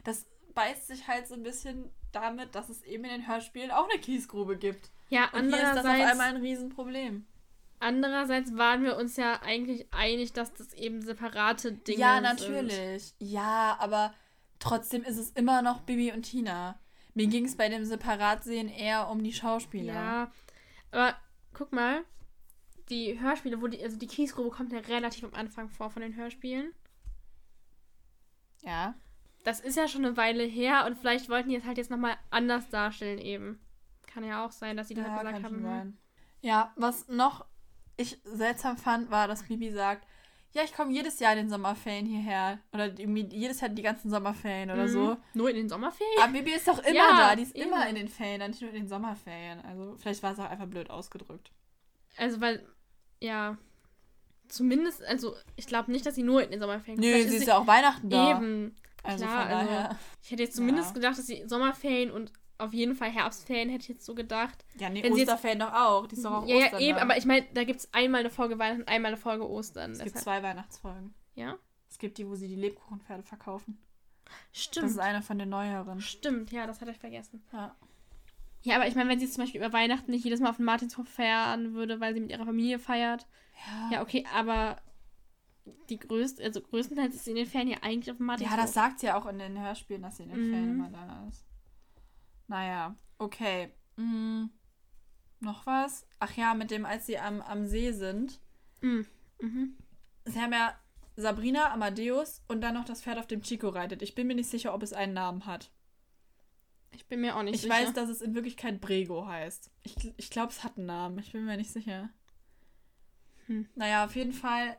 das beißt sich halt so ein bisschen damit, dass es eben in den Hörspielen auch eine Kiesgrube gibt. Ja, Und hier ist das auf andererseits. einmal ein Riesenproblem. Andererseits waren wir uns ja eigentlich einig, dass das eben separate Dinge ja, sind. natürlich. Ja, aber trotzdem ist es immer noch Bibi und Tina. Mir ging es bei dem Separatsehen eher um die Schauspieler. Ja, aber guck mal, die Hörspiele, wo die, also die Kiesgrube kommt ja relativ am Anfang vor von den Hörspielen. Ja. Das ist ja schon eine Weile her und vielleicht wollten die es halt jetzt nochmal anders darstellen eben. Kann ja auch sein, dass sie das Ja, halt gesagt haben. hm. Ja, was noch ich seltsam fand, war, dass Bibi sagt, ja, ich komme jedes Jahr in den Sommerferien hierher. Oder jedes Jahr die ganzen Sommerferien oder Mhm. so. Nur in den Sommerferien? Aber Bibi ist doch immer Ja, da. Die ist eben. immer in den Ferien, nicht nur in den Sommerferien. Also vielleicht war es auch einfach blöd ausgedrückt. Also, weil, ja, zumindest, also ich glaube nicht, dass sie nur in den Sommerferien Nö, Vielleicht sie ist ja auch Weihnachten da. Eben. Also Klar, von also-. Ich hätte jetzt zumindest Ja. gedacht, dass sie Sommerferien und auf jeden Fall Herbstferien hätte ich jetzt so gedacht. Ja, nee, Wenn sie jetzt- Osterferien doch auch. Die ist doch auch ja, ja, Ostern eben, da. aber ich meine, da gibt es einmal eine Folge Weihnachten, einmal eine Folge Ostern. Es gibt deshalb- zwei Weihnachtsfolgen. Ja? Es gibt die, wo sie die Lebkuchenpferde verkaufen. Stimmt. Das ist eine von den neueren. Stimmt, ja, das hatte ich vergessen. Ja. Ja, aber ich meine, wenn sie zum Beispiel über Weihnachten nicht jedes Mal auf den Martinshof fahren würde, weil sie mit ihrer Familie feiert. Ja, okay, aber die größte, also größtenteils ist sie in den Ferien ja eigentlich auf dem Martinshof. Ja, das sagt sie ja auch in den Hörspielen, dass sie in den Mhm. Ferien immer da ist. Naja, okay. Mm, noch was? Ach ja, mit dem, als sie am, am See sind. Mhm. Mhm. Sie haben ja Sabrina, Amadeus und dann noch das Pferd, auf dem Chico reitet. Ich bin mir nicht sicher, ob es einen Namen hat. Ich bin mir auch nicht Ich sicher. weiß, dass es in Wirklichkeit Brego heißt. Ich, ich glaube, es hat einen Namen. Ich bin mir nicht sicher. Hm. Naja, auf jeden Fall.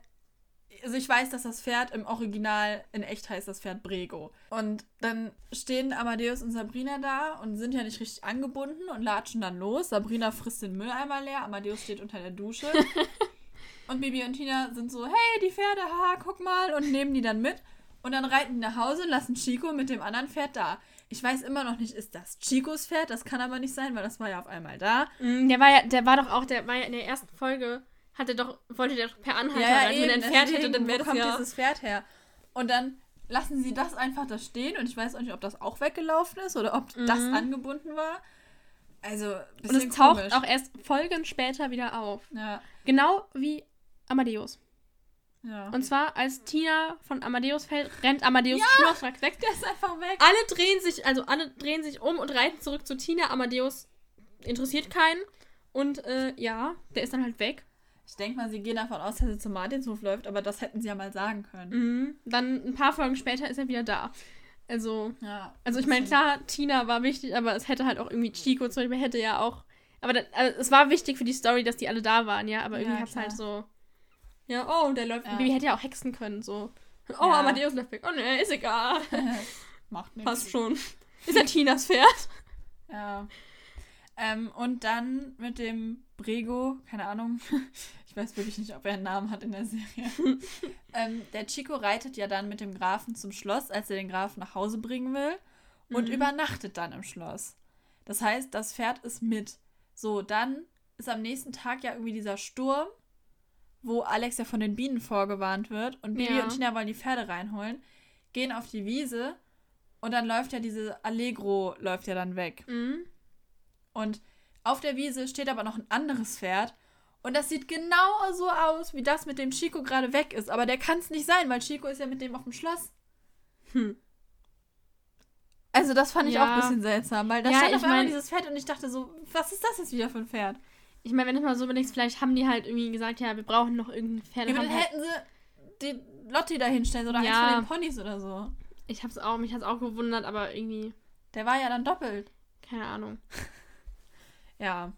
Also ich weiß, dass das Pferd im Original in echt heißt das Pferd Brego. Und dann stehen Amadeus und Sabrina da und sind ja nicht richtig angebunden und latschen dann los. Sabrina frisst den Mülleimer leer, Amadeus steht unter der Dusche. *laughs* Und Bibi und Tina sind so, hey, die Pferde, haha, guck mal. Und nehmen die dann mit. Und dann reiten die nach Hause und lassen Chico mit dem anderen Pferd da. Ich weiß immer noch nicht, ist das Chicos Pferd? Das kann aber nicht sein, weil das war ja auf einmal da. Mm, Der war ja, der war doch auch, der war ja in der ersten Folge, hat er doch, wollte der doch per Anhalter reiten. Wenn er ein Pferd hätte, dann wäre wo das kommt ja. dieses Pferd her? Und dann lassen sie das einfach da stehen und ich weiß auch nicht, ob das auch weggelaufen ist oder ob das Mhm. angebunden war. Also, Und es taucht komisch. auch erst Folgen später wieder auf. Ja, Genau wie Amadeus. ja. Und zwar, als Tina von Amadeus fällt, rennt Amadeus schnurstracks weg. der ist einfach weg. Alle drehen sich, also alle drehen sich um und reiten zurück zu Tina. Amadeus interessiert keinen. Und äh, ja, der ist dann halt weg. Ich denke mal, sie gehen davon aus, dass er zum Martinshof läuft, aber das hätten sie ja mal sagen können. Mhm. Dann ein paar Folgen später ist er wieder da. Also, Ja. also ich meine, klar, Tina war wichtig, aber es hätte halt auch irgendwie Chico zum Beispiel hätte ja auch. Aber da, also es war wichtig für die Story, dass die alle da waren, ja. Aber irgendwie Ja, hat's klar. halt so. Ja, oh, der läuft. Ja. Baby hätte ja auch hexen können, so. Oh, Ja. Amadeus läuft weg. Oh ne, ist egal. *laughs* Macht nichts. Passt schon. Ist ja Tinas Pferd. Ja. Ähm, und dann mit dem Brego, keine Ahnung, *laughs* ich weiß wirklich nicht, ob er einen Namen hat in der Serie. *laughs* ähm, der Chico reitet ja dann mit dem Grafen zum Schloss, als er den Grafen nach Hause bringen will und Mhm. übernachtet dann im Schloss. Das heißt, das Pferd ist mit. So, dann ist am nächsten Tag ja irgendwie dieser Sturm, wo Alex ja von den Bienen vorgewarnt wird und Bibi Ja. und Tina wollen die Pferde reinholen, gehen auf die Wiese und dann läuft ja diese Allegro, läuft ja dann weg. Mhm. Und auf der Wiese steht aber noch ein anderes Pferd. Und das sieht genau so aus, wie das mit dem Chico gerade weg ist. Aber der kann es nicht sein, weil Chico ist ja mit dem auf dem Schloss. Hm. Also das fand ich Ja. auch ein bisschen seltsam, weil da Ja, stand auf ich einmal mein- dieses Pferd und ich dachte so, was ist das jetzt wieder für ein Pferd? Ich meine, wenn du mal so überlegst, vielleicht haben die halt irgendwie gesagt, ja, wir brauchen noch irgendein Pferd. Ja, dann halt, hätten sie die Lotti da hinstellen oder Ja. eins von den Ponys oder so. ich hab's auch, mich hat's auch gewundert, aber irgendwie, Der war ja dann doppelt. keine Ahnung. *laughs* Ja.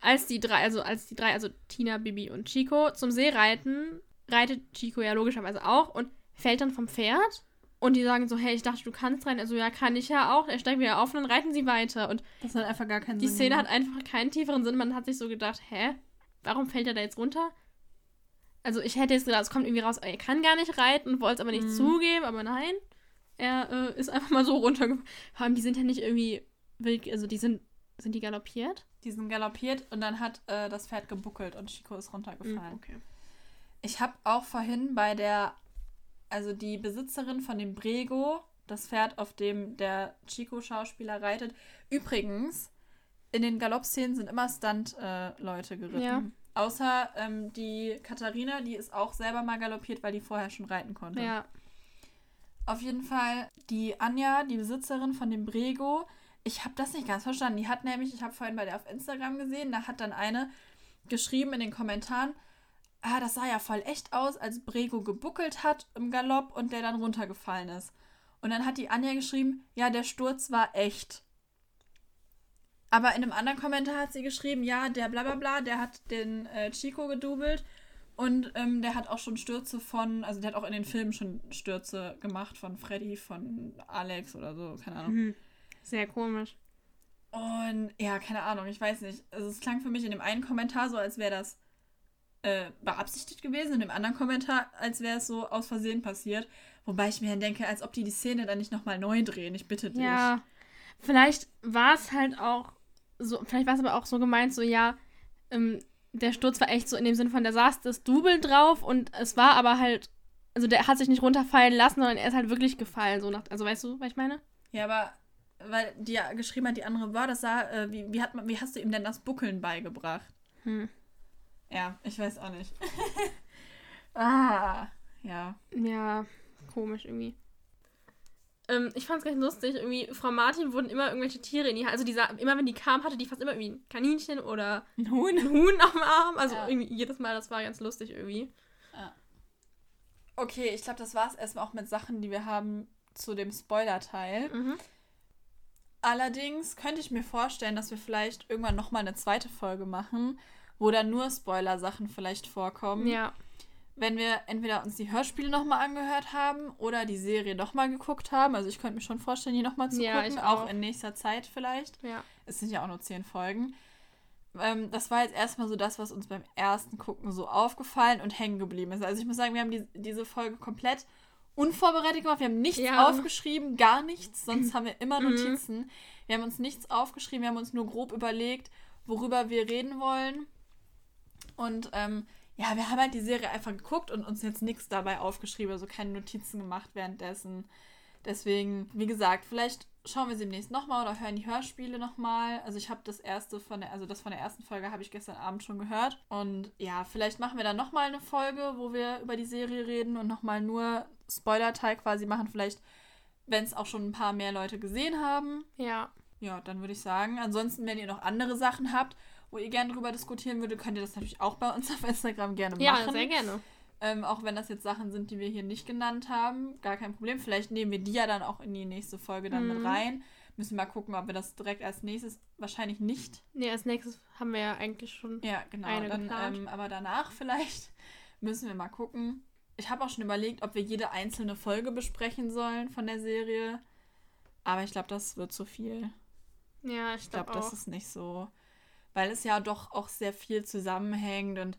Als die drei, also als die drei, also Tina, Bibi und Chico zum See reiten, reitet Chico ja logischerweise auch und fällt dann vom Pferd. Und die sagen so, hey, ich dachte, du kannst reiten. Also ja, kann ich ja auch. Er steigt wieder auf und dann reiten sie weiter. Und Das hat einfach gar keinen die Sinn Szene hat gemacht. einfach keinen tieferen Sinn. Man hat sich so gedacht, hä? Warum fällt er da jetzt runter? Also ich hätte jetzt gedacht, es kommt irgendwie raus, er kann gar nicht reiten und wollte es aber nicht Mhm. zugeben, aber nein. Er äh, ist einfach mal so runtergefallen. Vor allem, die sind ja nicht irgendwie wild, also die sind, sind die galoppiert? Die sind galoppiert und dann hat äh, das Pferd gebuckelt und Chico ist runtergefallen. okay. Ich habe auch vorhin bei der, also die Besitzerin von dem Brego, das Pferd, auf dem der Chico-Schauspieler reitet. Übrigens, in den Galoppszenen sind immer Stunt-Leute geritten. Ja. Außer ähm, die Katharina, die ist auch selber mal galoppiert, weil die vorher schon reiten konnte. Ja. Auf jeden Fall die Anja, die Besitzerin von dem Brego. Ich habe das nicht ganz verstanden. Die hat nämlich, ich habe vorhin bei der auf Instagram gesehen, da hat dann eine geschrieben in den Kommentaren, ah, das sah ja voll echt aus, als Brego gebuckelt hat im Galopp und der dann runtergefallen ist. Und dann hat die Anja geschrieben, ja, der Sturz war echt. Aber in einem anderen Kommentar hat sie geschrieben, ja, der blablabla, der hat den äh, Chico gedoubelt und ähm, der hat auch schon Stürze von, also der hat auch in den Filmen schon Stürze gemacht von Freddy, von Alex oder so, keine Ahnung. Mhm. Sehr komisch. Und ja, keine Ahnung, ich weiß nicht. Also es klang für mich in dem einen Kommentar so, als wäre das äh, beabsichtigt gewesen, in dem anderen Kommentar, als wäre es so aus Versehen passiert. Wobei ich mir dann denke, als ob die die Szene dann nicht nochmal neu drehen. Ich bitte dich. Ja. Vielleicht war es halt auch so, vielleicht war es aber auch so gemeint, so ja, ähm, der Sturz war echt so in dem Sinn von, der saß das Double drauf und es war aber halt, also der hat sich nicht runterfallen lassen, sondern er ist halt wirklich gefallen, so nach, also weißt du, was ich meine? Ja, aber weil die ja geschrieben hat, die andere war, das sah, äh, wie, wie, hat man, wie hast du ihm denn das Buckeln beigebracht? Hm. Ja, ich weiß auch nicht. *laughs* ah, ja. Ja, komisch irgendwie. Ähm, ich fand es ganz lustig, irgendwie, Frau Martin wurden immer irgendwelche Tiere in die Hand, also die sah, immer wenn die kam, hatte die fast immer irgendwie ein Kaninchen oder Ein Huhn? ein Huhn am Arm, also Ja. irgendwie jedes Mal, das war ganz lustig irgendwie. Okay, ich glaube, das war es erstmal auch mit Sachen, die wir haben zu dem Spoiler-Teil. Mhm. Allerdings könnte ich mir vorstellen, dass wir vielleicht irgendwann nochmal eine zweite Folge machen, wo dann nur Spoiler-Sachen vielleicht vorkommen. Ja. Wenn wir entweder uns die Hörspiele nochmal angehört haben oder die Serie nochmal geguckt haben. Also ich könnte mir schon vorstellen, die nochmal zu Ja, gucken, auch auch. in nächster Zeit vielleicht. Ja. Es sind ja auch nur zehn Folgen. ähm, das war jetzt erstmal so das, was uns beim ersten Gucken so aufgefallen und hängen geblieben ist. Also ich muss sagen, wir haben die, diese Folge komplett unvorbereitet gemacht. Wir haben nichts Ja. aufgeschrieben, gar nichts. Sonst haben wir immer Mhm. Notizen. Wir haben uns nichts aufgeschrieben, wir haben uns nur grob überlegt, worüber wir reden wollen. Und ähm, ja, wir haben halt die Serie einfach geguckt und uns jetzt nichts dabei aufgeschrieben, also keine Notizen gemacht währenddessen. Deswegen, wie gesagt, vielleicht schauen wir sie demnächst nochmal oder hören die Hörspiele nochmal. Also ich habe das erste von der, also das von der ersten Folge habe ich gestern Abend schon gehört. Und ja, vielleicht machen wir dann nochmal eine Folge, wo wir über die Serie reden und nochmal nur Spoiler-Teil quasi machen. Vielleicht, wenn es auch schon ein paar mehr Leute gesehen haben. Ja. Ja, dann würde ich sagen. Ansonsten, wenn ihr noch andere Sachen habt, wo ihr gerne drüber diskutieren würdet, könnt ihr das natürlich auch bei uns auf Instagram gerne Ja, machen. sehr gerne. Ähm, auch wenn das jetzt Sachen sind, die wir hier nicht genannt haben, gar kein Problem. Vielleicht nehmen wir die ja dann auch in die nächste Folge dann mit Mhm. rein. Müssen wir mal gucken, ob wir das direkt als nächstes, wahrscheinlich nicht. Nee, als nächstes haben wir ja eigentlich schon. Ja, genau. Eine dann, ähm, aber danach vielleicht *laughs* müssen wir mal gucken. Ich habe auch schon überlegt, ob wir jede einzelne Folge besprechen sollen von der Serie. Aber ich glaube, das wird zu viel. Ja, ich Ich glaube, glaube das auch. ist nicht so. Weil es ja doch auch sehr viel zusammenhängt und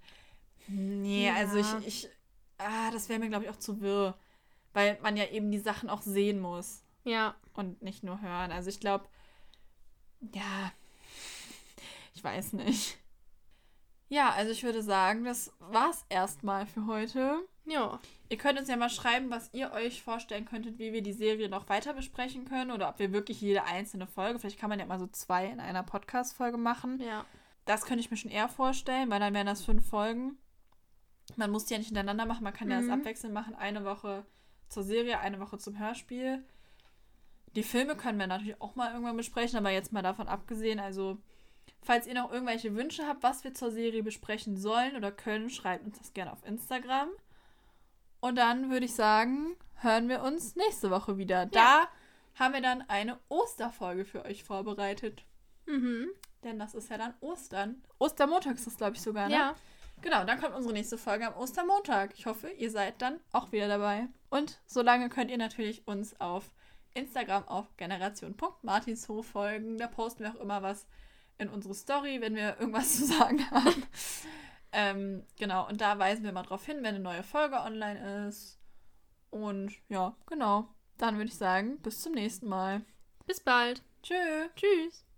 nee, Ja. also ich, ich ah, das wäre mir, glaube ich, auch zu wirr. Weil man ja eben die Sachen auch sehen muss Ja. und nicht nur hören. Also ich glaube, ja, ich weiß nicht. Ja, also ich würde sagen, das war's erstmal für heute. Ja. Ihr könnt uns ja mal schreiben, was ihr euch vorstellen könntet, wie wir die Serie noch weiter besprechen können oder ob wir wirklich jede einzelne Folge, vielleicht kann man ja mal so zwei in einer Podcast-Folge machen. Ja. Das könnte ich mir schon eher vorstellen, weil dann wären das fünf Folgen. Man muss die ja nicht hintereinander machen, man kann ja das Mhm. abwechselnd machen. Eine Woche zur Serie, eine Woche zum Hörspiel. Die Filme können wir natürlich auch mal irgendwann besprechen, aber jetzt mal davon abgesehen, also falls ihr noch irgendwelche Wünsche habt, was wir zur Serie besprechen sollen oder können, schreibt uns das gerne auf Instagram. Und dann würde ich sagen, hören wir uns nächste Woche wieder. Da haben wir dann eine Osterfolge für euch vorbereitet. Mhm. Denn das ist ja dann Ostern. Ostermontag ist das, glaube ich, sogar, ne? Ja. Genau, dann kommt unsere nächste Folge am Ostermontag. Ich hoffe, ihr seid dann auch wieder dabei. Und solange könnt ihr natürlich uns auf Instagram auf generation.martinshof folgen. Da posten wir auch immer was in unsere Story, wenn wir irgendwas *laughs* zu sagen haben. ähm, genau, und da weisen wir mal drauf hin, wenn eine neue Folge online ist. Und ja, genau. Dann würde ich sagen, bis zum nächsten Mal. Bis bald. Tschö. Tschüss.